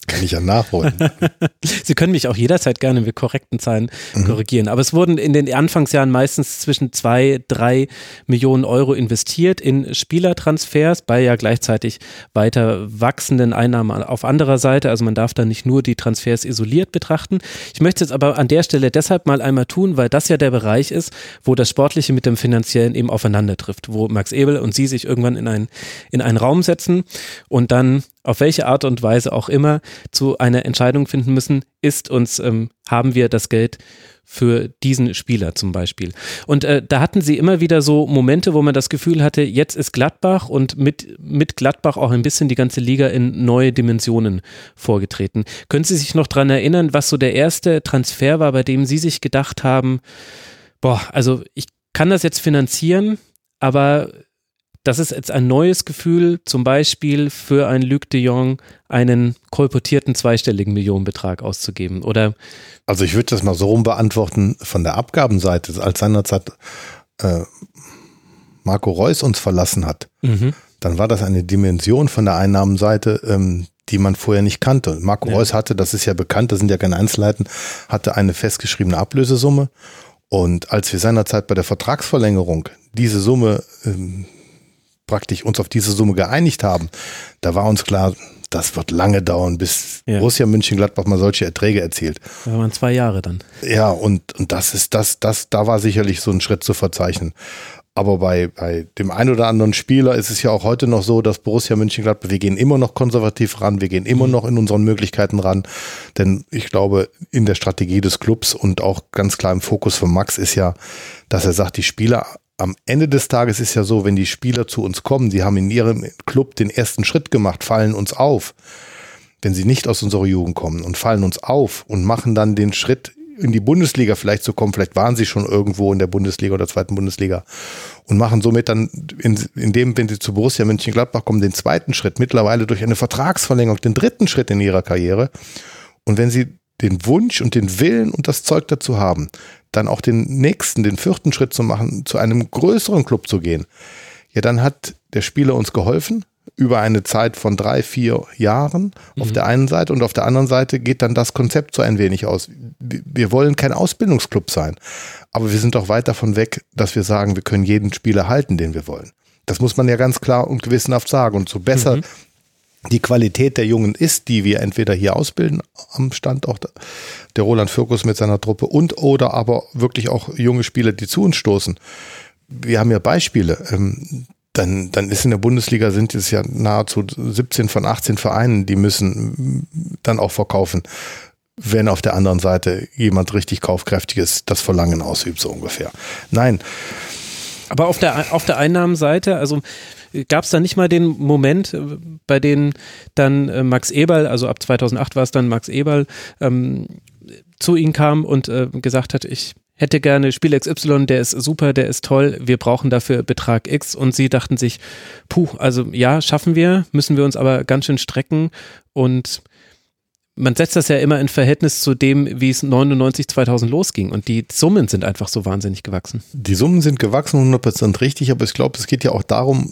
kann ich ja nachholen. Sie können mich auch jederzeit gerne mit korrekten Zahlen mhm. korrigieren. Aber es wurden in den Anfangsjahren meistens zwischen zwei, drei Millionen Euro investiert in Spielertransfers bei ja gleichzeitig weiter wachsenden Einnahmen auf anderer Seite. Also man darf da nicht nur die Transfers isoliert betrachten. Ich möchte es aber an der Stelle deshalb mal einmal tun, weil das ja der Bereich ist, wo das Sportliche mit dem Finanziellen eben aufeinander trifft, wo Max Ebel und Sie sich irgendwann in, ein, in einen Raum setzen und dann auf welche Art und Weise auch immer zu einer Entscheidung finden müssen, ist uns, ähm, haben wir das Geld für diesen Spieler zum Beispiel. Und äh, da hatten sie immer wieder so Momente, wo man das Gefühl hatte, jetzt ist Gladbach und mit, mit Gladbach auch ein bisschen die ganze Liga in neue Dimensionen vorgetreten. Können Sie sich noch daran erinnern, was so der erste Transfer war, bei dem Sie sich gedacht haben, boah, also ich kann das jetzt finanzieren, aber das ist jetzt ein neues Gefühl, zum Beispiel für einen Luc de Jong einen kolportierten zweistelligen Millionenbetrag auszugeben, oder? Also ich würde das mal so rum beantworten, von der Abgabenseite, als seinerzeit äh, Marco Reus uns verlassen hat, mhm. dann war das eine Dimension von der Einnahmenseite, ähm, die man vorher nicht kannte. Marco ja. Reus hatte, das ist ja bekannt, das sind ja keine Einzelheiten, hatte eine festgeschriebene Ablösesumme. Und als wir seinerzeit bei der Vertragsverlängerung diese Summe ähm, praktisch uns auf diese Summe geeinigt haben, da war uns klar, das wird lange dauern, bis ja. Borussia München-Gladbach mal solche Erträge erzielt. Da waren zwei Jahre dann. Ja, und, und das ist das, das, da war sicherlich so ein Schritt zu verzeichnen. Aber bei, bei dem einen oder anderen Spieler ist es ja auch heute noch so, dass Borussia München-Gladbach, wir gehen immer noch konservativ ran, wir gehen immer mhm. noch in unseren Möglichkeiten ran. Denn ich glaube, in der Strategie des Clubs und auch ganz klar im Fokus von Max ist ja, dass er sagt, die Spieler am Ende des Tages ist ja so, wenn die Spieler zu uns kommen, sie haben in ihrem Club den ersten Schritt gemacht, fallen uns auf. Wenn sie nicht aus unserer Jugend kommen und fallen uns auf und machen dann den Schritt in die Bundesliga vielleicht zu kommen, vielleicht waren sie schon irgendwo in der Bundesliga oder zweiten Bundesliga und machen somit dann, in, in dem, wenn sie zu Borussia Mönchengladbach kommen, den zweiten Schritt, mittlerweile durch eine Vertragsverlängerung, den dritten Schritt in ihrer Karriere. Und wenn sie den Wunsch und den Willen und das Zeug dazu haben, dann auch den nächsten, den vierten Schritt zu machen, zu einem größeren Club zu gehen, ja, dann hat der Spieler uns geholfen. über eine Zeit von drei, vier Jahren mhm. auf der einen Seite und auf der anderen Seite geht dann das Konzept so ein wenig aus. Wir wollen kein Ausbildungsclub sein, aber wir sind doch weit davon weg, dass wir sagen, wir können jeden Spieler halten, den wir wollen. Das muss man ja ganz klar und gewissenhaft sagen. Und so besser mhm. Die Qualität der Jungen ist, die wir entweder hier ausbilden am Standort der Roland Fürkus mit seiner Truppe und oder aber wirklich auch junge Spieler, die zu uns stoßen. Wir haben ja Beispiele. Ähm, dann, dann ist in der Bundesliga sind es ja nahezu 17 von 18 Vereinen, die müssen dann auch verkaufen, wenn auf der anderen Seite jemand richtig kaufkräftiges das Verlangen ausübt, so ungefähr. Nein. Aber auf der, auf der Einnahmenseite, also gab es da nicht mal den Moment, äh, bei dem dann äh, Max Eberl, also ab 2008 war es dann Max Eberl, ähm, zu ihm kam und äh, gesagt hat, ich hätte gerne Spiel XY, der ist super, der ist toll, wir brauchen dafür Betrag X. Und sie dachten sich, puh, also ja, schaffen wir, müssen wir uns aber ganz schön strecken. Und man setzt das ja immer in Verhältnis zu dem, wie es 99, 2000 losging und die Summen sind einfach so wahnsinnig gewachsen. Die Summen sind gewachsen, 100% richtig, aber ich glaube, es geht ja auch darum,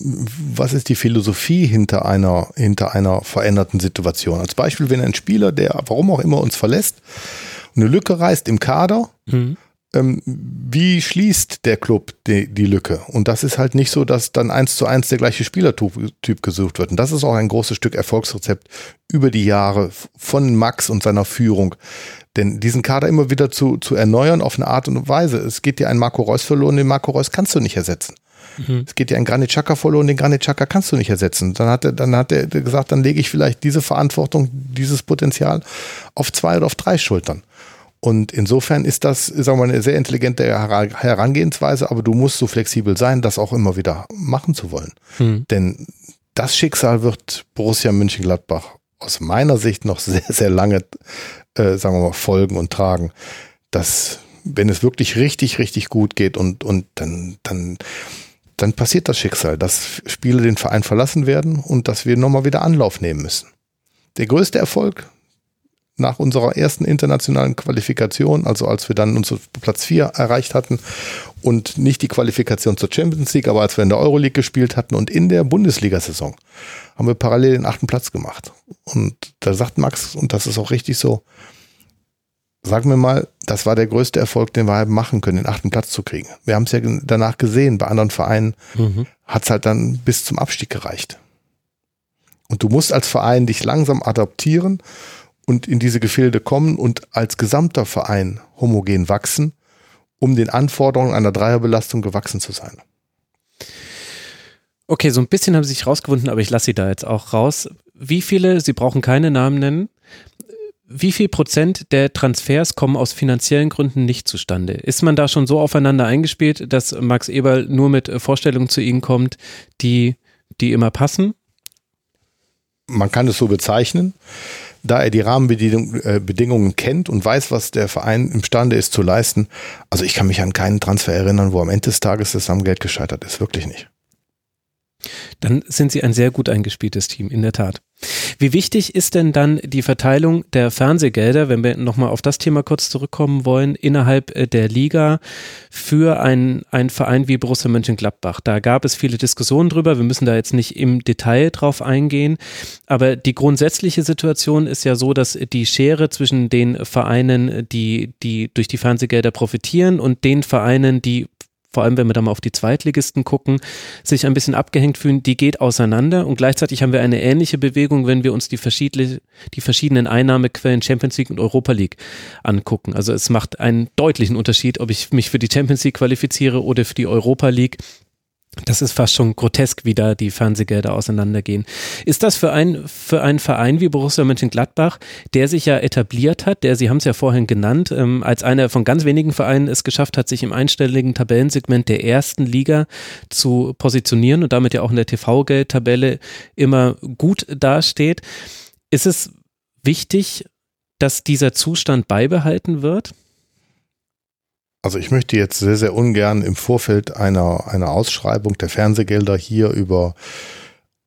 was ist die Philosophie hinter einer, hinter einer veränderten Situation. Als Beispiel, wenn ein Spieler, der warum auch immer uns verlässt, eine Lücke reißt im Kader, mhm ähm, wie schließt der Club die, die, Lücke? Und das ist halt nicht so, dass dann eins zu eins der gleiche Spielertyp gesucht wird. Und das ist auch ein großes Stück Erfolgsrezept über die Jahre von Max und seiner Führung. Denn diesen Kader immer wieder zu, zu erneuern auf eine Art und Weise. Es geht dir ein Marco Reus verloren, den Marco Reus kannst du nicht ersetzen. Mhm. Es geht dir ein Granit Xhaka verloren, den Granit Xhaka kannst du nicht ersetzen. Dann hat er, dann hat er gesagt, dann lege ich vielleicht diese Verantwortung, dieses Potenzial auf zwei oder auf drei Schultern. Und insofern ist das, sagen wir mal, eine sehr intelligente Herangehensweise, aber du musst so flexibel sein, das auch immer wieder machen zu wollen. Hm. Denn das Schicksal wird Borussia München-Gladbach aus meiner Sicht noch sehr, sehr lange, äh, sagen wir mal, folgen und tragen. Dass, wenn es wirklich richtig, richtig gut geht und, und dann, dann, dann passiert das Schicksal, dass Spiele den Verein verlassen werden und dass wir nochmal wieder Anlauf nehmen müssen. Der größte Erfolg nach unserer ersten internationalen Qualifikation, also als wir dann unseren Platz 4 erreicht hatten und nicht die Qualifikation zur Champions League, aber als wir in der Euroleague gespielt hatten und in der Bundesliga-Saison haben wir parallel den achten Platz gemacht. Und da sagt Max, und das ist auch richtig so, sagen wir mal, das war der größte Erfolg, den wir haben machen können, den achten Platz zu kriegen. Wir haben es ja danach gesehen, bei anderen Vereinen mhm. hat es halt dann bis zum Abstieg gereicht. Und du musst als Verein dich langsam adaptieren und in diese Gefilde kommen und als gesamter Verein homogen wachsen, um den Anforderungen einer Dreierbelastung gewachsen zu sein. Okay, so ein bisschen haben Sie sich rausgewunden, aber ich lasse Sie da jetzt auch raus. Wie viele, Sie brauchen keine Namen nennen, wie viel Prozent der Transfers kommen aus finanziellen Gründen nicht zustande? Ist man da schon so aufeinander eingespielt, dass Max Eberl nur mit Vorstellungen zu Ihnen kommt, die, die immer passen? Man kann es so bezeichnen da er die Rahmenbedingungen äh, kennt und weiß, was der Verein imstande ist zu leisten. Also ich kann mich an keinen Transfer erinnern, wo am Ende des Tages das am gescheitert ist. Wirklich nicht. Dann sind Sie ein sehr gut eingespieltes Team, in der Tat. Wie wichtig ist denn dann die Verteilung der Fernsehgelder, wenn wir nochmal auf das Thema kurz zurückkommen wollen, innerhalb äh, der Liga für einen, einen Verein wie Borussia Mönchengladbach? Da gab es viele Diskussionen drüber. Wir müssen da jetzt nicht im Detail drauf eingehen. Aber die grundsätzliche Situation ist ja so, dass die Schere zwischen den Vereinen, die, die durch die Fernsehgelder profitieren und den Vereinen, die vor allem wenn wir da mal auf die Zweitligisten gucken, sich ein bisschen abgehängt fühlen, die geht auseinander und gleichzeitig haben wir eine ähnliche Bewegung, wenn wir uns die, die verschiedenen Einnahmequellen Champions League und Europa League angucken. Also es macht einen deutlichen Unterschied, ob ich mich für die Champions League qualifiziere oder für die Europa League. Das ist fast schon grotesk, wie da die Fernsehgelder auseinandergehen. Ist das für, ein, für einen Verein wie Borussia Mönchengladbach, der sich ja etabliert hat, der, Sie haben es ja vorhin genannt, ähm, als einer von ganz wenigen Vereinen es geschafft hat, sich im einstelligen Tabellensegment der ersten Liga zu positionieren und damit ja auch in der TV-Geldtabelle immer gut dasteht. Ist es wichtig, dass dieser Zustand beibehalten wird? Also ich möchte jetzt sehr, sehr ungern im Vorfeld einer, einer Ausschreibung der Fernsehgelder hier über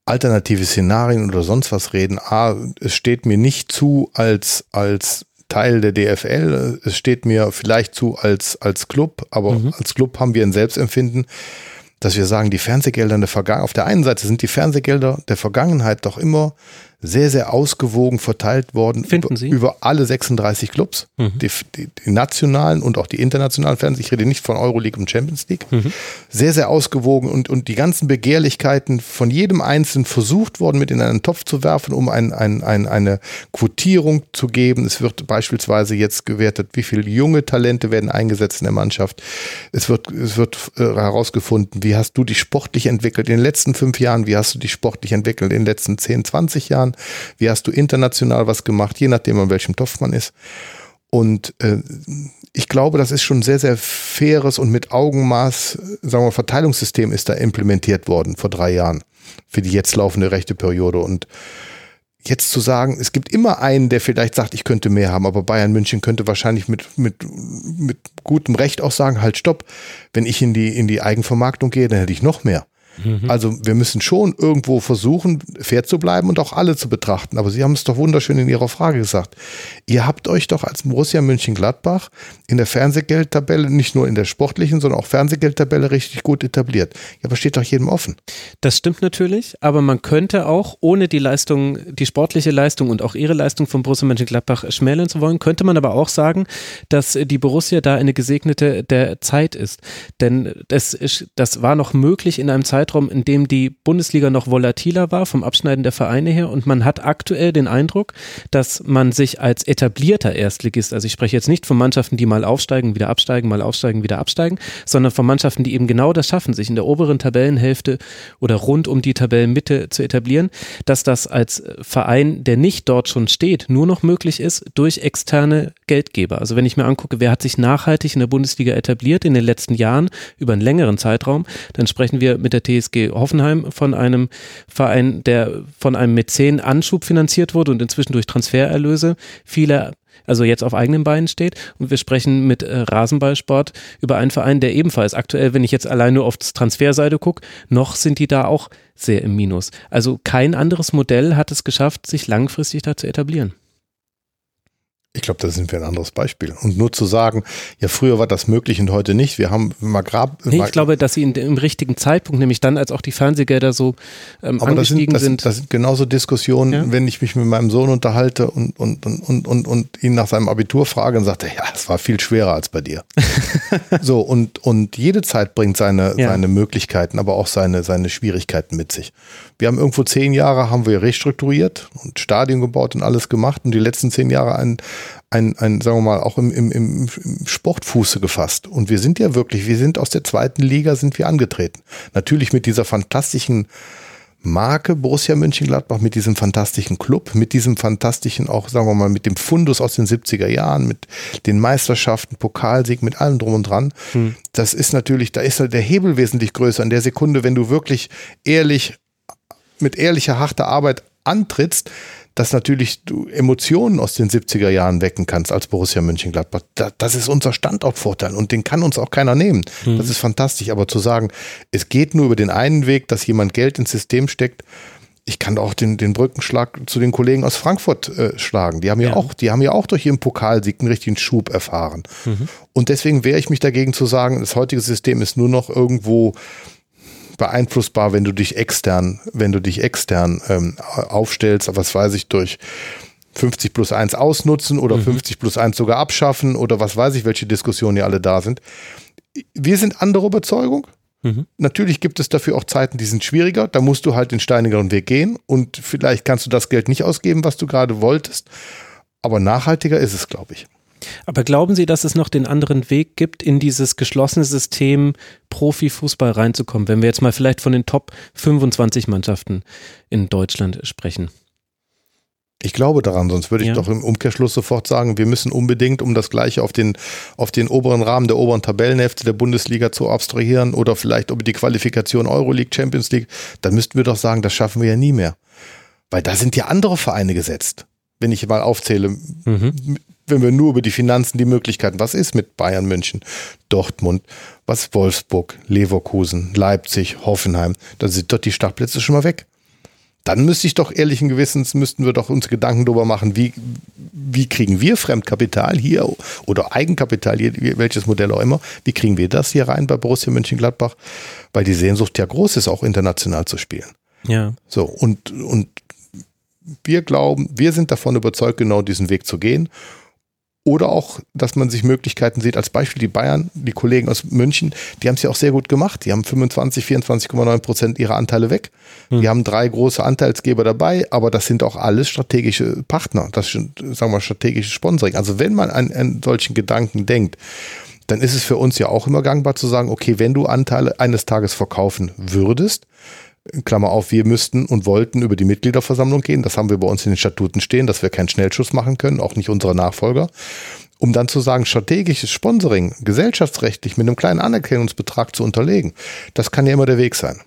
alternative Szenarien oder sonst was reden. A, es steht mir nicht zu als, als Teil der DFL. Es steht mir vielleicht zu als, als Club, aber mhm. als Club haben wir ein Selbstempfinden. dass wir sagen, die Fernsehgelder der Vergangenheit, auf der einen Seite sind die Fernsehgelder der Vergangenheit doch immer sehr, sehr ausgewogen verteilt worden Finden Sie? über alle 36 Clubs, mhm. die, die, die, nationalen und auch die internationalen Fans. Ich rede nicht von Euroleague und Champions League. Mhm. Sehr, sehr ausgewogen und, und die ganzen Begehrlichkeiten von jedem Einzelnen versucht worden, mit in einen Topf zu werfen, um ein, ein, ein, eine Quotierung zu geben. Es wird beispielsweise jetzt gewertet, wie viele junge Talente werden eingesetzt in der Mannschaft. Es wird, es wird äh, herausgefunden, wie hast du dich sportlich entwickelt in den letzten fünf Jahren, wie hast du dich sportlich entwickelt in den letzten 10, 20 Jahren. Jahren? Wie hast du international was gemacht, je nachdem, an welchem Topf man ist? Und äh, ich glaube, das ist schon sehr, sehr faires und mit Augenmaß, sagen wir, Verteilungssystem ist da implementiert worden vor drei Jahren für die jetzt laufende rechte Periode. Und jetzt zu sagen, es gibt immer einen, der vielleicht sagt, ich könnte mehr haben, aber Bayern München könnte wahrscheinlich mit, mit, mit gutem Recht auch sagen, halt stopp, wenn ich in die, in die Eigenvermarktung gehe, dann hätte ich noch mehr. Mhm. Also wir müssen schon irgendwo versuchen, fair zu bleiben und auch alle zu betrachten. Aber Sie haben es doch wunderschön in Ihrer Frage gesagt. Ihr habt euch doch als Borussia Mönchengladbach in der Fernsehgeldtabelle, nicht nur in der sportlichen, sondern auch Fernsehgeldtabelle richtig gut etabliert. Ja, aber steht doch jedem offen. Das stimmt natürlich, aber man könnte auch, ohne die Leistung, die sportliche Leistung und auch ihre Leistung von Borussia Mönchengladbach schmälern zu wollen, könnte man aber auch sagen, dass die Borussia da eine gesegnete der Zeit ist. Denn das, das war noch möglich in einem Zeitraum, Zeitraum, in dem die Bundesliga noch volatiler war vom Abschneiden der Vereine her und man hat aktuell den Eindruck, dass man sich als etablierter Erstligist, also ich spreche jetzt nicht von Mannschaften, die mal aufsteigen, wieder absteigen, mal aufsteigen, wieder absteigen, sondern von Mannschaften, die eben genau das schaffen, sich in der oberen Tabellenhälfte oder rund um die Tabellenmitte zu etablieren, dass das als Verein, der nicht dort schon steht, nur noch möglich ist durch externe Geldgeber. Also wenn ich mir angucke, wer hat sich nachhaltig in der Bundesliga etabliert in den letzten Jahren über einen längeren Zeitraum, dann sprechen wir mit der TSG TSG Hoffenheim von einem Verein, der von einem Mäzen Anschub finanziert wurde und inzwischen durch Transfererlöse viele also jetzt auf eigenen Beinen steht. Und wir sprechen mit äh, Rasenballsport über einen Verein, der ebenfalls aktuell, wenn ich jetzt allein nur auf das Transferseite gucke, noch sind die da auch sehr im Minus. Also kein anderes Modell hat es geschafft, sich langfristig da zu etablieren. Ich glaube, da sind wir ein anderes Beispiel. Und nur zu sagen, ja, früher war das möglich und heute nicht. Wir haben mal Grab. Nee, ich glaube, dass sie in, im richtigen Zeitpunkt, nämlich dann, als auch die Fernsehgelder so ähm, aber angestiegen das sind, das, sind. Das sind genauso Diskussionen, ja? wenn ich mich mit meinem Sohn unterhalte und, und, und, und, und, und ihn nach seinem Abitur frage und sagt er, ja, es war viel schwerer als bei dir. so, und, und jede Zeit bringt seine, ja. seine Möglichkeiten, aber auch seine, seine Schwierigkeiten mit sich. Wir haben irgendwo zehn Jahre haben wir restrukturiert und Stadion gebaut und alles gemacht und die letzten zehn Jahre ein ein, ein sagen wir mal, auch im, im, im Sportfuße gefasst. Und wir sind ja wirklich, wir sind aus der zweiten Liga, sind wir angetreten. Natürlich mit dieser fantastischen Marke Borussia Mönchengladbach, mit diesem fantastischen Club, mit diesem fantastischen, auch sagen wir mal, mit dem Fundus aus den 70er Jahren, mit den Meisterschaften, Pokalsieg, mit allem drum und dran. Hm. Das ist natürlich, da ist der Hebel wesentlich größer in der Sekunde, wenn du wirklich ehrlich, mit ehrlicher, harter Arbeit antrittst, dass natürlich du Emotionen aus den 70er Jahren wecken kannst als Borussia Mönchengladbach. Das ist unser Standortvorteil und den kann uns auch keiner nehmen. Mhm. Das ist fantastisch. Aber zu sagen, es geht nur über den einen Weg, dass jemand Geld ins System steckt, ich kann auch den, den Brückenschlag zu den Kollegen aus Frankfurt äh, schlagen. Die haben ja, ja, auch, die haben ja auch durch ihren Pokalsieg einen richtigen Schub erfahren. Mhm. Und deswegen wehre ich mich dagegen zu sagen, das heutige System ist nur noch irgendwo beeinflussbar, wenn du dich extern, wenn du dich extern ähm, aufstellst, was weiß ich, durch 50 plus 1 ausnutzen oder mhm. 50 plus 1 sogar abschaffen oder was weiß ich, welche Diskussionen hier alle da sind. Wir sind anderer Überzeugung. Mhm. Natürlich gibt es dafür auch Zeiten, die sind schwieriger. Da musst du halt den steinigeren Weg gehen und vielleicht kannst du das Geld nicht ausgeben, was du gerade wolltest. Aber nachhaltiger ist es, glaube ich. Aber glauben Sie, dass es noch den anderen Weg gibt, in dieses geschlossene System Profifußball reinzukommen, wenn wir jetzt mal vielleicht von den Top 25 Mannschaften in Deutschland sprechen? Ich glaube daran, sonst würde ich ja. doch im Umkehrschluss sofort sagen, wir müssen unbedingt, um das Gleiche auf den, auf den oberen Rahmen der oberen Tabellenhälfte der Bundesliga zu abstrahieren oder vielleicht über die Qualifikation Euroleague, Champions League, dann müssten wir doch sagen, das schaffen wir ja nie mehr. Weil da sind ja andere Vereine gesetzt. Wenn ich mal aufzähle, mhm wenn wir nur über die Finanzen, die Möglichkeiten, was ist mit Bayern München, Dortmund, was Wolfsburg, Leverkusen, Leipzig, Hoffenheim, dann sind doch die Startplätze schon mal weg. Dann müsste ich doch ehrlichen Gewissens, müssten wir doch uns Gedanken darüber machen, wie, wie kriegen wir Fremdkapital hier oder Eigenkapital, welches Modell auch immer, wie kriegen wir das hier rein bei Borussia Mönchengladbach? Weil die Sehnsucht ja groß ist, auch international zu spielen. Ja. So, und, und wir glauben, wir sind davon überzeugt, genau diesen Weg zu gehen. Oder auch, dass man sich Möglichkeiten sieht. Als Beispiel die Bayern, die Kollegen aus München, die haben es ja auch sehr gut gemacht. Die haben 25, 24,9 Prozent ihrer Anteile weg. Hm. Die haben drei große Anteilsgeber dabei, aber das sind auch alles strategische Partner. Das sind, sagen wir, strategische Sponsoring. Also wenn man an, an solchen Gedanken denkt, dann ist es für uns ja auch immer gangbar zu sagen, okay, wenn du Anteile eines Tages verkaufen würdest, Klammer auf, wir müssten und wollten über die Mitgliederversammlung gehen. Das haben wir bei uns in den Statuten stehen, dass wir keinen Schnellschuss machen können, auch nicht unsere Nachfolger. Um dann zu sagen, strategisches Sponsoring gesellschaftsrechtlich mit einem kleinen Anerkennungsbetrag zu unterlegen, das kann ja immer der Weg sein.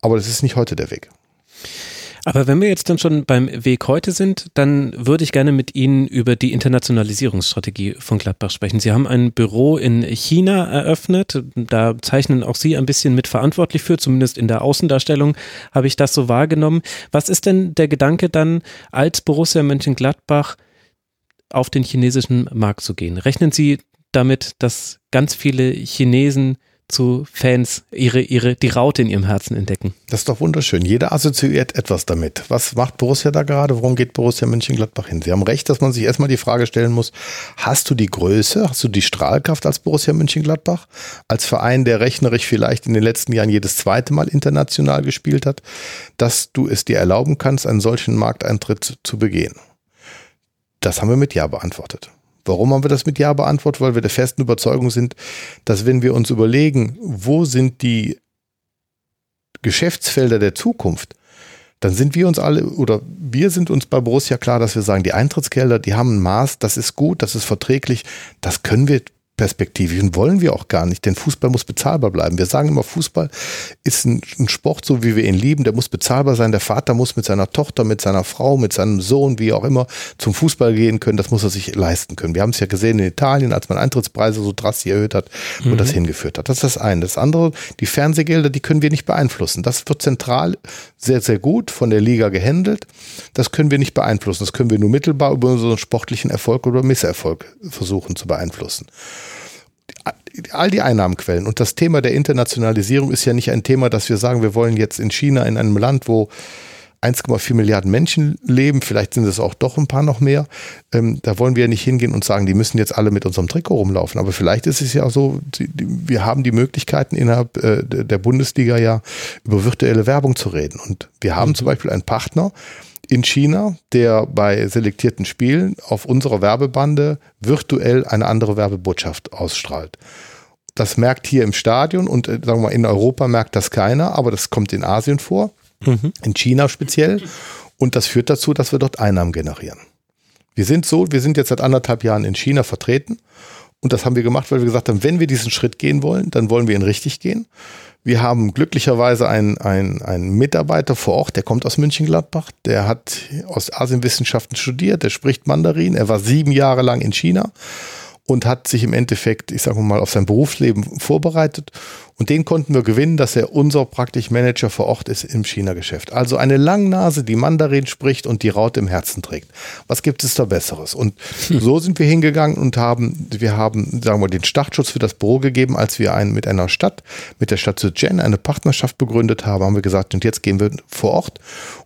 Aber das ist nicht heute der Weg. Aber wenn wir jetzt dann schon beim Weg heute sind, dann würde ich gerne mit Ihnen über die Internationalisierungsstrategie von Gladbach sprechen. Sie haben ein Büro in China eröffnet. Da zeichnen auch Sie ein bisschen mit verantwortlich für, zumindest in der Außendarstellung habe ich das so wahrgenommen. Was ist denn der Gedanke dann als Borussia Mönchengladbach auf den chinesischen Markt zu gehen? Rechnen Sie damit, dass ganz viele Chinesen zu Fans ihre, ihre, die Raute in ihrem Herzen entdecken. Das ist doch wunderschön. Jeder assoziiert etwas damit. Was macht Borussia da gerade? Worum geht Borussia Mönchengladbach hin? Sie haben recht, dass man sich erstmal die Frage stellen muss, hast du die Größe, hast du die Strahlkraft als Borussia Mönchengladbach? Als Verein, der rechnerisch vielleicht in den letzten Jahren jedes zweite Mal international gespielt hat, dass du es dir erlauben kannst, einen solchen Markteintritt zu begehen? Das haben wir mit Ja beantwortet. Warum haben wir das mit Ja beantwortet? Weil wir der festen Überzeugung sind, dass wenn wir uns überlegen, wo sind die Geschäftsfelder der Zukunft, dann sind wir uns alle oder wir sind uns bei Borussia klar, dass wir sagen, die Eintrittsgelder, die haben ein Maß, das ist gut, das ist verträglich, das können wir und wollen wir auch gar nicht, denn Fußball muss bezahlbar bleiben. Wir sagen immer, Fußball ist ein, ein, Sport, so wie wir ihn lieben, der muss bezahlbar sein. Der Vater muss mit seiner Tochter, mit seiner Frau, mit seinem Sohn, wie auch immer, zum Fußball gehen können. Das muss er sich leisten können. Wir haben es ja gesehen in Italien, als man Eintrittspreise so drastisch erhöht hat, wo mhm. das hingeführt hat. Das ist das eine. Das andere, die Fernsehgelder, die können wir nicht beeinflussen. Das wird zentral sehr, sehr gut von der Liga gehandelt. Das können wir nicht beeinflussen. Das können wir nur mittelbar über unseren sportlichen Erfolg oder Misserfolg versuchen zu beeinflussen all die Einnahmenquellen. Und das Thema der Internationalisierung ist ja nicht ein Thema, dass wir sagen, wir wollen jetzt in China, in einem Land, wo 1,4 Milliarden Menschen leben, vielleicht sind es auch doch ein paar noch mehr. Ähm, da wollen wir ja nicht hingehen und sagen, die müssen jetzt alle mit unserem Trikot rumlaufen. Aber vielleicht ist es ja so, die, wir haben die Möglichkeiten innerhalb äh, der Bundesliga ja über virtuelle Werbung zu reden. Und wir haben mhm. zum Beispiel einen Partner, in China, der bei selektierten Spielen auf unserer Werbebande virtuell eine andere Werbebotschaft ausstrahlt. Das merkt hier im Stadion und äh, sagen wir mal in Europa merkt das keiner, aber das kommt in Asien vor, mhm. in China speziell und das führt dazu, dass wir dort Einnahmen generieren. Wir sind so, wir sind jetzt seit anderthalb Jahren in China vertreten und das haben wir gemacht, weil wir gesagt haben, wenn wir diesen Schritt gehen wollen, dann wollen wir ihn richtig gehen. Wir haben glücklicherweise einen, einen, einen Mitarbeiter vor Ort, der kommt aus München-Gladbach, der hat aus Asienwissenschaften studiert, der spricht Mandarin, er war sieben Jahre lang in China und hat sich im Endeffekt, ich sage mal, auf sein Berufsleben vorbereitet. Und den konnten wir gewinnen, dass er unser praktisch Manager vor Ort ist im China-Geschäft. Also eine Langnase, die Mandarin spricht und die Raute im Herzen trägt. Was gibt es da Besseres? Und hm. so sind wir hingegangen und haben, wir haben, sagen wir, den Startschutz für das Büro gegeben, als wir einen, mit einer Stadt, mit der Stadt Zhejiang eine Partnerschaft begründet haben, haben wir gesagt, und jetzt gehen wir vor Ort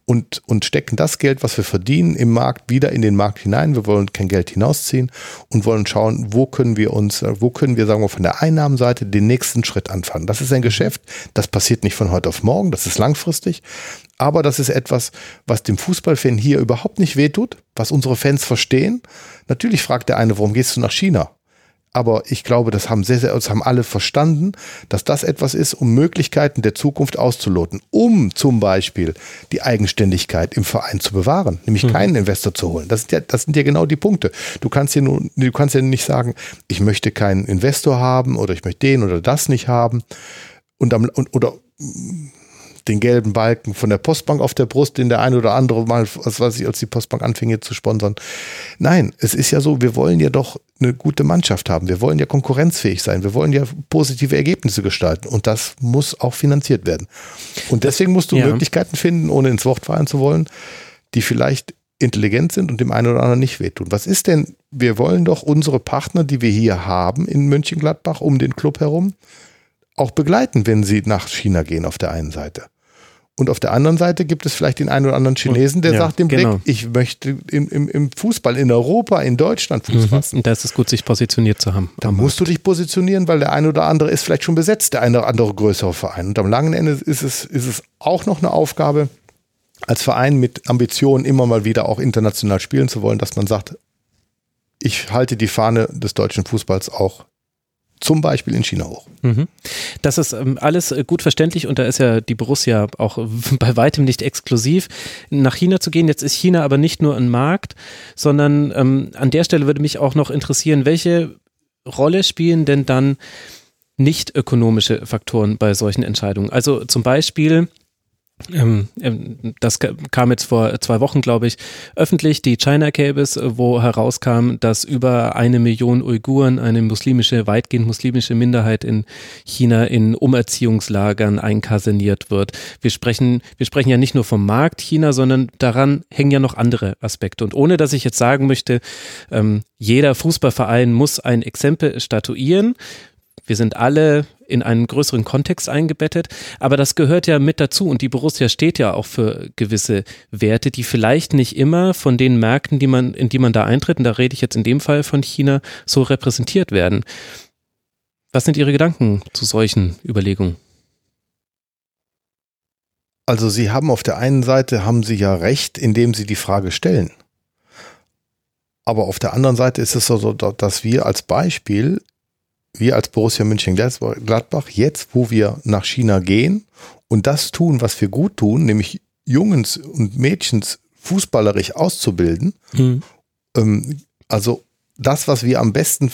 und, und stecken das Geld, was wir verdienen im Markt, wieder in den Markt hinein. Wir wollen kein Geld hinausziehen und wollen schauen, wo können wir uns, wo können wir, sagen wir, von der Einnahmenseite den nächsten Schritt anfangen. Das ist ein Geschäft, das passiert nicht von heute auf morgen, das ist langfristig. Aber das ist etwas, was dem Fußballfan hier überhaupt nicht wehtut, was unsere Fans verstehen. Natürlich fragt der eine, warum gehst du nach China? Aber ich glaube, das haben sehr, sehr, das haben alle verstanden, dass das etwas ist, um Möglichkeiten der Zukunft auszuloten, um zum Beispiel die Eigenständigkeit im Verein zu bewahren, nämlich mhm. keinen Investor zu holen. Das sind ja, das sind ja genau die Punkte. Du kannst ja nur, du kannst ja nicht sagen, ich möchte keinen Investor haben oder ich möchte den oder das nicht haben und, am, und oder den gelben Balken von der Postbank auf der Brust, den der eine oder andere mal, was weiß ich, als die Postbank anfing hier zu sponsern. Nein, es ist ja so, wir wollen ja doch eine gute Mannschaft haben. Wir wollen ja konkurrenzfähig sein. Wir wollen ja positive Ergebnisse gestalten. Und das muss auch finanziert werden. Und deswegen musst du ja. Möglichkeiten finden, ohne ins Wort fallen zu wollen, die vielleicht intelligent sind und dem einen oder anderen nicht wehtun. Was ist denn, wir wollen doch unsere Partner, die wir hier haben in Mönchengladbach um den Club herum, auch begleiten, wenn sie nach China gehen auf der einen Seite. Und auf der anderen Seite gibt es vielleicht den einen oder anderen Chinesen, der ja, sagt im genau. Blick, ich möchte im, im, im, Fußball in Europa, in Deutschland Fuß mhm. fassen. Da ist es gut, sich positioniert zu haben. Da musst du dich positionieren, weil der eine oder andere ist vielleicht schon besetzt, der eine oder andere größere Verein. Und am langen Ende ist es, ist es auch noch eine Aufgabe, als Verein mit Ambitionen immer mal wieder auch international spielen zu wollen, dass man sagt, ich halte die Fahne des deutschen Fußballs auch zum Beispiel in China hoch. Mhm. Das ist ähm, alles äh, gut verständlich und da ist ja die Borussia auch bei weitem nicht exklusiv, nach China zu gehen. Jetzt ist China aber nicht nur ein Markt, sondern ähm, an der Stelle würde mich auch noch interessieren, welche Rolle spielen denn dann nicht ökonomische Faktoren bei solchen Entscheidungen? Also zum Beispiel das kam jetzt vor zwei Wochen, glaube ich, öffentlich, die China Cables, wo herauskam, dass über eine Million Uiguren, eine muslimische, weitgehend muslimische Minderheit in China in Umerziehungslagern einkasiniert wird. Wir sprechen, wir sprechen ja nicht nur vom Markt China, sondern daran hängen ja noch andere Aspekte. Und ohne dass ich jetzt sagen möchte, ähm, jeder Fußballverein muss ein Exempel statuieren, wir sind alle in einen größeren Kontext eingebettet, aber das gehört ja mit dazu und die Borussia steht ja auch für gewisse Werte, die vielleicht nicht immer von den Märkten, die man, in die man da eintritt, und da rede ich jetzt in dem Fall von China, so repräsentiert werden. Was sind Ihre Gedanken zu solchen Überlegungen? Also Sie haben auf der einen Seite haben Sie ja recht, indem Sie die Frage stellen. Aber auf der anderen Seite ist es so, dass wir als Beispiel wir als Borussia München-Gladbach jetzt, wo wir nach China gehen und das tun, was wir gut tun, nämlich Jungens und Mädchens fußballerisch auszubilden, mhm. ähm, also das, was wir am besten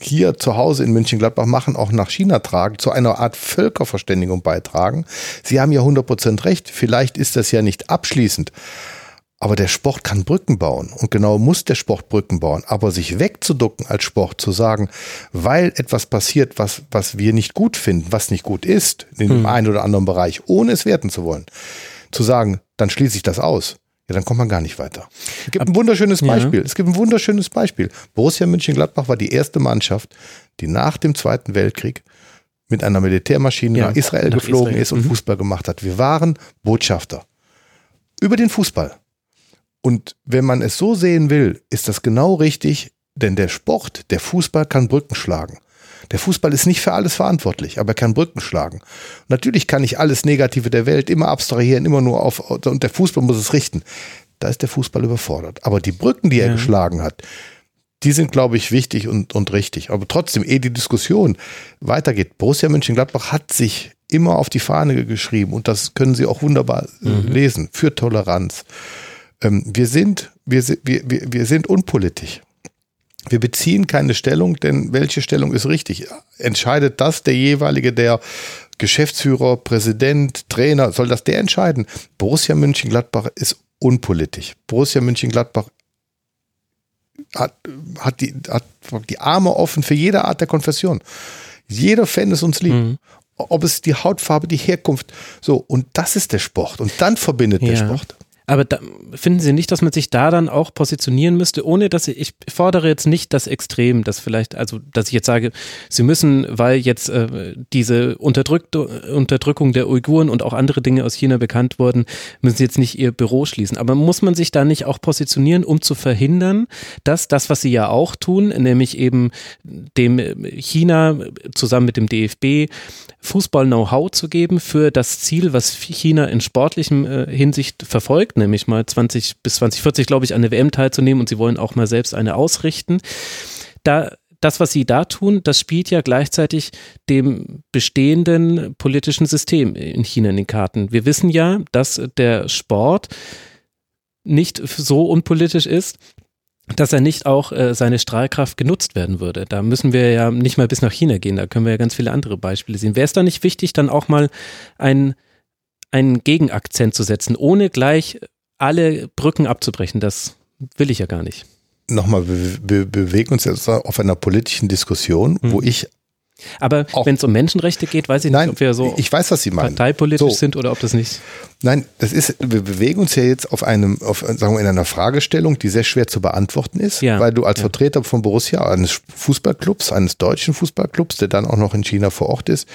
hier zu Hause in München-Gladbach machen, auch nach China tragen, zu einer Art Völkerverständigung beitragen. Sie haben ja 100% recht. Vielleicht ist das ja nicht abschließend. Aber der Sport kann Brücken bauen und genau muss der Sport Brücken bauen. Aber sich wegzuducken als Sport, zu sagen, weil etwas passiert, was, was wir nicht gut finden, was nicht gut ist, in dem hm. einen oder anderen Bereich, ohne es werten zu wollen, zu sagen, dann schließe ich das aus. Ja, dann kommt man gar nicht weiter. Es gibt ein wunderschönes Beispiel. Ja. Es gibt ein wunderschönes Beispiel. Borussia Mönchengladbach war die erste Mannschaft, die nach dem Zweiten Weltkrieg mit einer Militärmaschine ja, nach Israel nach geflogen Israel. ist und mhm. Fußball gemacht hat. Wir waren Botschafter. Über den Fußball. Und wenn man es so sehen will, ist das genau richtig, denn der Sport, der Fußball kann Brücken schlagen. Der Fußball ist nicht für alles verantwortlich, aber er kann Brücken schlagen. natürlich kann ich alles Negative der Welt immer abstrahieren, immer nur auf, und der Fußball muss es richten. Da ist der Fußball überfordert. Aber die Brücken, die er ja. geschlagen hat, die sind, glaube ich, wichtig und, und richtig. Aber trotzdem, ehe die Diskussion weitergeht, Borussia Mönchengladbach hat sich immer auf die Fahne geschrieben und das können Sie auch wunderbar äh, mhm. lesen, für Toleranz, ähm, wir, sind, wir, wir, wir sind unpolitisch. Wir beziehen keine Stellung, denn welche Stellung ist richtig? Entscheidet das der jeweilige, der Geschäftsführer, Präsident, Trainer, soll das der entscheiden? Borussia München-Gladbach ist unpolitisch. Borussia München-Gladbach hat, hat, die, hat die Arme offen für jede Art der Konfession. Jeder Fan ist uns lieb. Mhm. Ob es die Hautfarbe, die Herkunft, so. Und das ist der Sport. Und dann verbindet ja. der Sport. Aber da, finden Sie nicht, dass man sich da dann auch positionieren müsste, ohne dass ich, ich fordere jetzt nicht das Extrem, dass vielleicht, also dass ich jetzt sage, Sie müssen, weil jetzt äh, diese Unterdrückung der Uiguren und auch andere Dinge aus China bekannt wurden, müssen Sie jetzt nicht Ihr Büro schließen. Aber muss man sich da nicht auch positionieren, um zu verhindern, dass das, was Sie ja auch tun, nämlich eben dem China zusammen mit dem DFB Fußball-Know-how zu geben für das Ziel, was China in sportlichem äh, Hinsicht verfolgt, nämlich mal 20 bis 2040, glaube ich, an der WM teilzunehmen und sie wollen auch mal selbst eine ausrichten. Da das, was sie da tun, das spielt ja gleichzeitig dem bestehenden politischen System in China in den Karten. Wir wissen ja, dass der Sport nicht so unpolitisch ist, dass er nicht auch äh, seine Strahlkraft genutzt werden würde. Da müssen wir ja nicht mal bis nach China gehen, da können wir ja ganz viele andere Beispiele sehen. Wäre es da nicht wichtig, dann auch mal ein, einen Gegenakzent zu setzen, ohne gleich alle Brücken abzubrechen? Das will ich ja gar nicht. Nochmal, wir, wir bewegen uns jetzt auf einer politischen Diskussion, mhm. wo ich Aber wenn es um Menschenrechte geht, weiß ich Nein, nicht, ob wir so ich weiß, was Sie meinen. parteipolitisch So. sind oder ob das nicht. Nein, das ist, wir bewegen uns ja jetzt auf einem, auf, sagen wir, in einer Fragestellung, die sehr schwer zu beantworten ist, Ja, weil du als ja. Vertreter von Borussia, eines Fußballclubs, eines deutschen Fußballclubs, der dann auch noch in China vor Ort ist,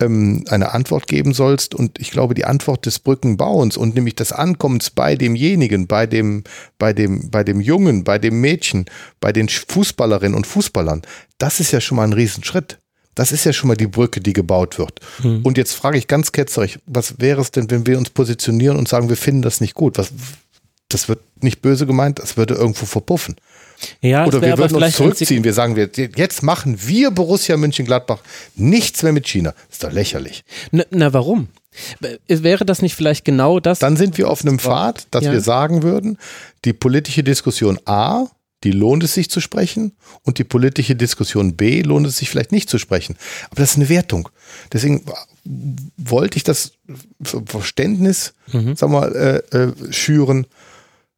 ähm, eine Antwort geben sollst. Und ich glaube, die Antwort des Brückenbauens und nämlich des Ankommens bei demjenigen, bei dem, bei dem, bei dem Jungen, bei dem Mädchen, bei den Fußballerinnen und Fußballern, das ist ja schon mal ein Riesenschritt. Das ist ja schon mal die Brücke, die gebaut wird. Und jetzt frage ich ganz ketzerig, was wäre es denn, wenn wir uns positionieren und sagen, wir finden das nicht gut? Was, das wird nicht böse gemeint, das würde irgendwo verpuffen. Ja, Oder wir würden uns zurückziehen. Wir sagen, wir, jetzt machen wir Borussia Mönchengladbach nichts mehr mit China. Das ist doch lächerlich. Na, na warum? Äh, Wäre das nicht vielleicht genau das? Dann sind wir auf einem Pfad, dass Ja. wir sagen würden, die politische Diskussion A, die lohnt es sich zu sprechen und die politische Diskussion B lohnt es sich vielleicht nicht zu sprechen. Aber das ist eine Wertung. Deswegen wollte ich das Verständnis, sag mal, äh, äh, schüren.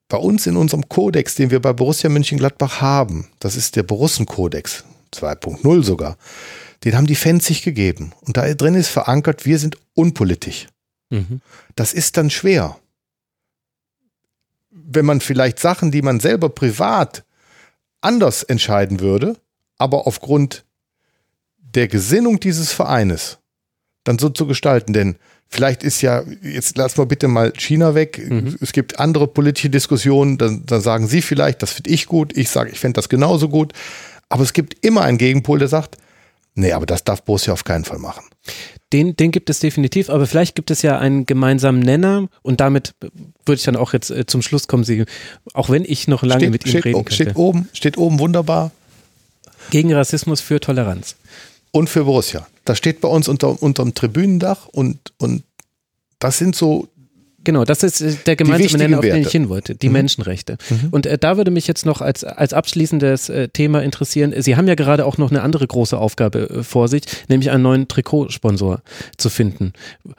Bei uns in unserem Kodex, den wir bei Borussia Mönchengladbach haben, das ist der Borussen-Kodex 2.0 sogar, den haben die Fans sich gegeben. Und da drin ist verankert, wir sind unpolitisch. Mhm. Das ist dann schwer. Wenn man vielleicht Sachen, die man selber privat anders entscheiden würde, aber aufgrund der Gesinnung dieses Vereines dann so zu gestalten. Denn vielleicht ist ja, jetzt lass mal bitte mal China weg. Mhm. Es gibt andere politische Diskussionen, dann, dann sagen Sie vielleicht, das finde ich gut, ich sage, ich fände das genauso gut. Aber es gibt immer einen Gegenpol, der sagt, nee, aber das darf Borussia auf keinen Fall machen. Den, den gibt es definitiv, aber vielleicht gibt es ja einen gemeinsamen Nenner und damit würde ich dann auch jetzt äh, zum Schluss kommen, Sie, auch wenn ich noch lange Steht, mit Ihnen steht, reden könnte. steht oben, steht oben wunderbar. Gegen Rassismus für Toleranz. und für Borussia. Das steht bei uns unter unterm Tribünendach und, und das sind so, Genau, das ist äh, der gemeinsame Nenner, auf den ich hin wollte, die Mhm. Menschenrechte. Und äh, da würde mich jetzt noch als, als abschließendes äh, Thema interessieren, Sie haben ja gerade auch noch eine andere große Aufgabe äh, vor sich, nämlich einen neuen Trikotsponsor zu finden,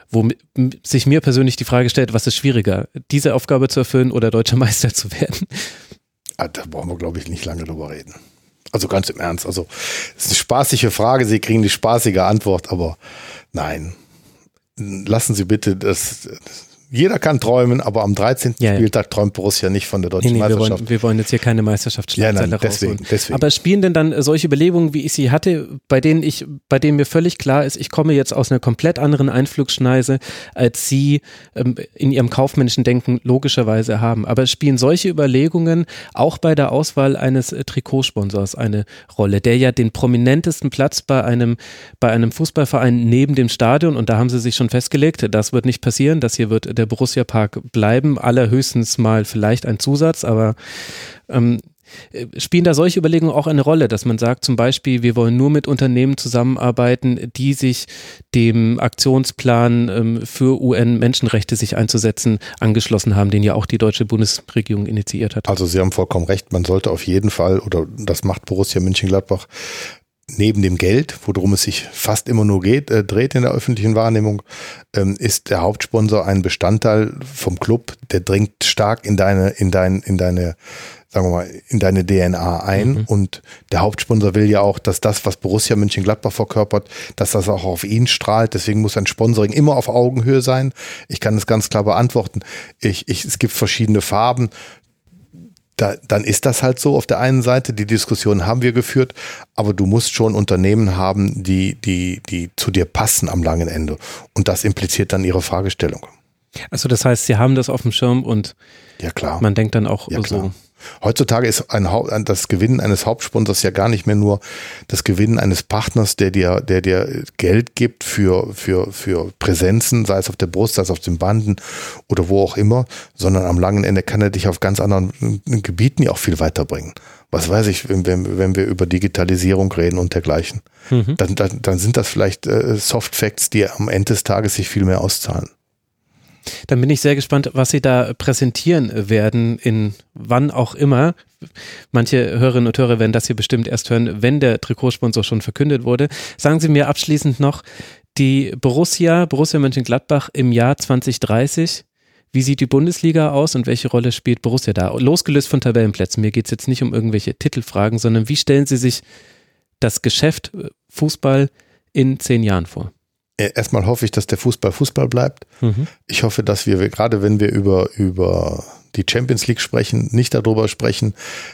wo sich mir persönlich die Frage stellt, was ist schwieriger, diese Aufgabe zu erfüllen oder deutscher Meister zu werden? ah, da brauchen wir glaube ich nicht lange drüber reden. Also ganz im Ernst, also es ist eine spaßige Frage, Sie kriegen die spaßige Antwort, aber nein, lassen Sie bitte das, jeder kann träumen, aber am 13. Ja, ja. Spieltag träumt Borussia nicht von der Nee, deutschen nee, wir Meisterschaft. wollen, wir wollen jetzt hier keine Meisterschaftsschlagzeile Ja, nein, deswegen, deswegen. Aber spielen denn dann äh, solche Überlegungen, wie ich sie hatte, bei denen ich, bei denen mir völlig klar ist, ich komme jetzt aus einer komplett anderen Einflugschneise, als Sie ähm, in Ihrem kaufmännischen Denken logischerweise haben. Aber spielen solche Überlegungen auch bei der Auswahl eines äh, Trikotsponsors eine Rolle, der ja den prominentesten Platz bei einem, bei einem Fußballverein neben dem Stadion, und da haben Sie sich schon festgelegt, das wird nicht passieren, das hier wird der Borussia Park bleiben, allerhöchstens mal vielleicht ein Zusatz, aber ähm, äh, Spielen da solche Überlegungen auch eine Rolle, dass man sagt zum Beispiel, wir wollen nur mit Unternehmen zusammenarbeiten, die sich dem Aktionsplan ähm, für UN-Menschenrechte sich einzusetzen angeschlossen haben, den ja auch die deutsche Bundesregierung initiiert hat. Also Sie haben vollkommen recht, man sollte auf jeden Fall, oder das macht Borussia Mönchengladbach, neben dem Geld, worum es sich fast immer nur geht, äh, dreht in der öffentlichen Wahrnehmung, ähm, ist der Hauptsponsor ein Bestandteil vom Club, der dringt stark in deine, in dein, in deine, sagen wir mal, in deine DNA ein. Mhm. Und der Hauptsponsor will ja auch, dass das, was Borussia Mönchengladbach verkörpert, dass das auch auf ihn strahlt. Deswegen muss ein Sponsoring immer auf Augenhöhe sein. Ich kann es ganz klar beantworten. Ich, ich, es gibt verschiedene Farben da, dann ist das halt so auf der einen Seite. Die Diskussion haben wir geführt, aber du musst schon Unternehmen haben, die, die, die zu dir passen am langen Ende. Und das impliziert dann ihre Fragestellung. Also das heißt, Sie haben das auf dem Schirm und Ja, klar. man denkt dann auch Ja, so. klar. Heutzutage ist ein, das Gewinnen eines Hauptsponsors ja gar nicht mehr nur das Gewinnen eines Partners, der dir, der dir Geld gibt für, für, für Präsenzen, sei es auf der Brust, sei es auf den Banden oder wo auch immer, sondern am langen Ende kann er dich auf ganz anderen Gebieten ja auch viel weiterbringen. Was weiß ich, wenn, wenn, wenn wir über Digitalisierung reden und dergleichen, Mhm. dann, dann, dann sind das vielleicht äh, Soft Facts, die am Ende des Tages sich viel mehr auszahlen. Dann bin ich sehr gespannt, was Sie da präsentieren werden, in wann auch immer. Manche Hörerinnen und Hörer werden das hier bestimmt erst hören, wenn der Trikotsponsor schon verkündet wurde. Sagen Sie mir abschließend noch, die Borussia, Borussia Mönchengladbach im Jahr 2030, wie sieht die Bundesliga aus und welche Rolle spielt Borussia da? Losgelöst von Tabellenplätzen, mir geht es jetzt nicht um irgendwelche Titelfragen, sondern wie stellen Sie sich das Geschäft äh, Fußball in zehn Jahren vor? Erstmal hoffe ich, dass der Fußball Fußball bleibt. Mhm. Ich hoffe, dass wir, gerade wenn wir über, über die Champions League sprechen, nicht darüber sprechen,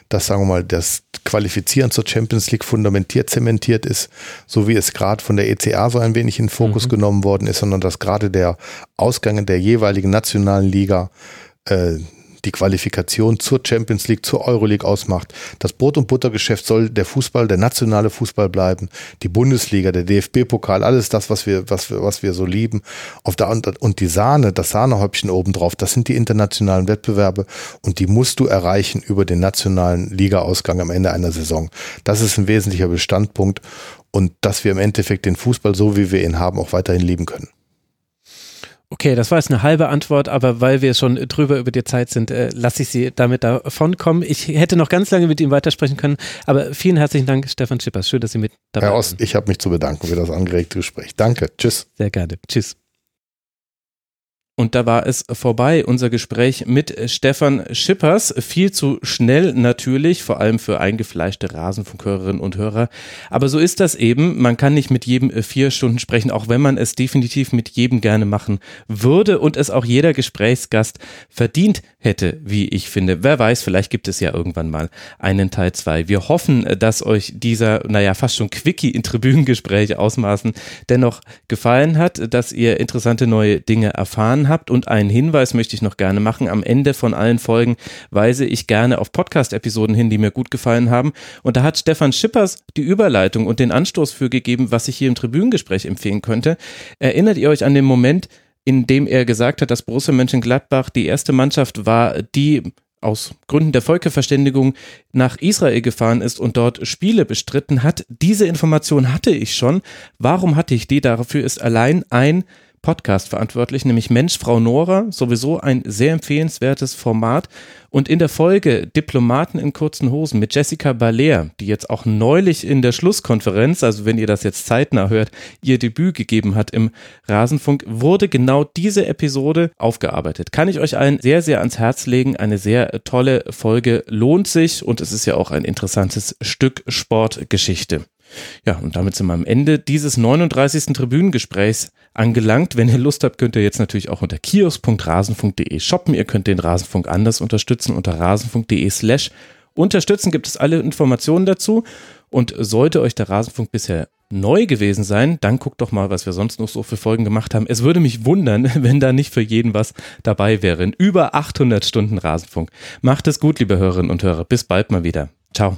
dass, sagen wir mal, das Qualifizieren zur Champions League fundamentiert, zementiert ist, so wie es gerade von der ECA so ein wenig in Fokus mhm. genommen worden ist, sondern dass gerade der Ausgang der jeweiligen nationalen Liga äh, die Qualifikation zur Champions League, zur Euroleague ausmacht. Das Brot- und Buttergeschäft soll der Fußball, der nationale Fußball bleiben, die Bundesliga, der DFB-Pokal, alles das, was wir, was wir, was wir so lieben. Auf der, und die Sahne, das Sahnehäubchen obendrauf, das sind die internationalen Wettbewerbe und die musst du erreichen über den nationalen Ligaausgang am Ende einer Saison. Das ist ein wesentlicher Bestandpunkt und dass wir im Endeffekt den Fußball so, wie wir ihn haben, auch weiterhin lieben können. Okay, das war jetzt eine halbe Antwort, aber weil wir schon drüber über die Zeit sind, äh, lasse ich Sie damit davon kommen. Ich hätte noch ganz lange mit Ihnen weitersprechen können, aber vielen herzlichen Dank, Stefan Schippers. Schön, dass Sie mit dabei sind. Herr Ost, ich habe mich zu bedanken für das angeregte Gespräch. Danke. Tschüss. Sehr gerne. Tschüss. Und da war es vorbei, unser Gespräch mit Stefan Schippers. Viel zu schnell natürlich, vor allem für eingefleischte Rasenfunkhörerinnen und Hörer. Aber so ist das eben. Man kann nicht mit jedem vier Stunden sprechen, auch wenn man es definitiv mit jedem gerne machen würde und es auch jeder Gesprächsgast verdient hätte, wie ich finde. Wer weiß, vielleicht gibt es ja irgendwann mal einen Teil zwei. Wir hoffen, dass euch dieser, naja, fast schon Quickie in Tribünengespräch ausmaßen dennoch gefallen hat, dass ihr interessante neue Dinge erfahren habt. Und einen Hinweis möchte ich noch gerne machen. Am Ende von allen Folgen weise ich gerne auf Podcast-Episoden hin, die mir gut gefallen haben. Und da hat Stefan Schippers die Überleitung und den Anstoß für gegeben, was ich hier im Tribünengespräch empfehlen könnte. Erinnert ihr euch an den Moment, in dem er gesagt hat, dass Borussia Mönchengladbach die erste Mannschaft war, die aus Gründen der Völkerverständigung nach Israel gefahren ist und dort Spiele bestritten hat. Diese Information hatte ich schon. Warum hatte ich die? Dafür ist allein ein Podcast verantwortlich, nämlich Mensch, Frau Nora, sowieso ein sehr empfehlenswertes Format. Und in der Folge Diplomaten in kurzen Hosen mit Jessica Baler, die jetzt auch neulich in der Schlusskonferenz, also wenn ihr das jetzt zeitnah hört, ihr Debüt gegeben hat im Rasenfunk, wurde genau diese Episode aufgearbeitet. Kann ich euch allen sehr, sehr ans Herz legen. Eine sehr tolle Folge lohnt sich und es ist ja auch ein interessantes Stück Sportgeschichte. Ja, und damit sind wir am Ende dieses 39. Tribünengesprächs angelangt. Wenn ihr Lust habt, könnt ihr jetzt natürlich auch unter kiosk.rasenfunk.de shoppen. Ihr könnt den Rasenfunk anders unterstützen unter rasenfunk.de slash unterstützen. Gibt es alle Informationen dazu. Und sollte euch der Rasenfunk bisher neu gewesen sein, dann guckt doch mal, was wir sonst noch so für Folgen gemacht haben. Es würde mich wundern, wenn da nicht für jeden was dabei wäre. In über 800 Stunden Rasenfunk. Macht es gut, liebe Hörerinnen und Hörer. Bis bald mal wieder. Ciao.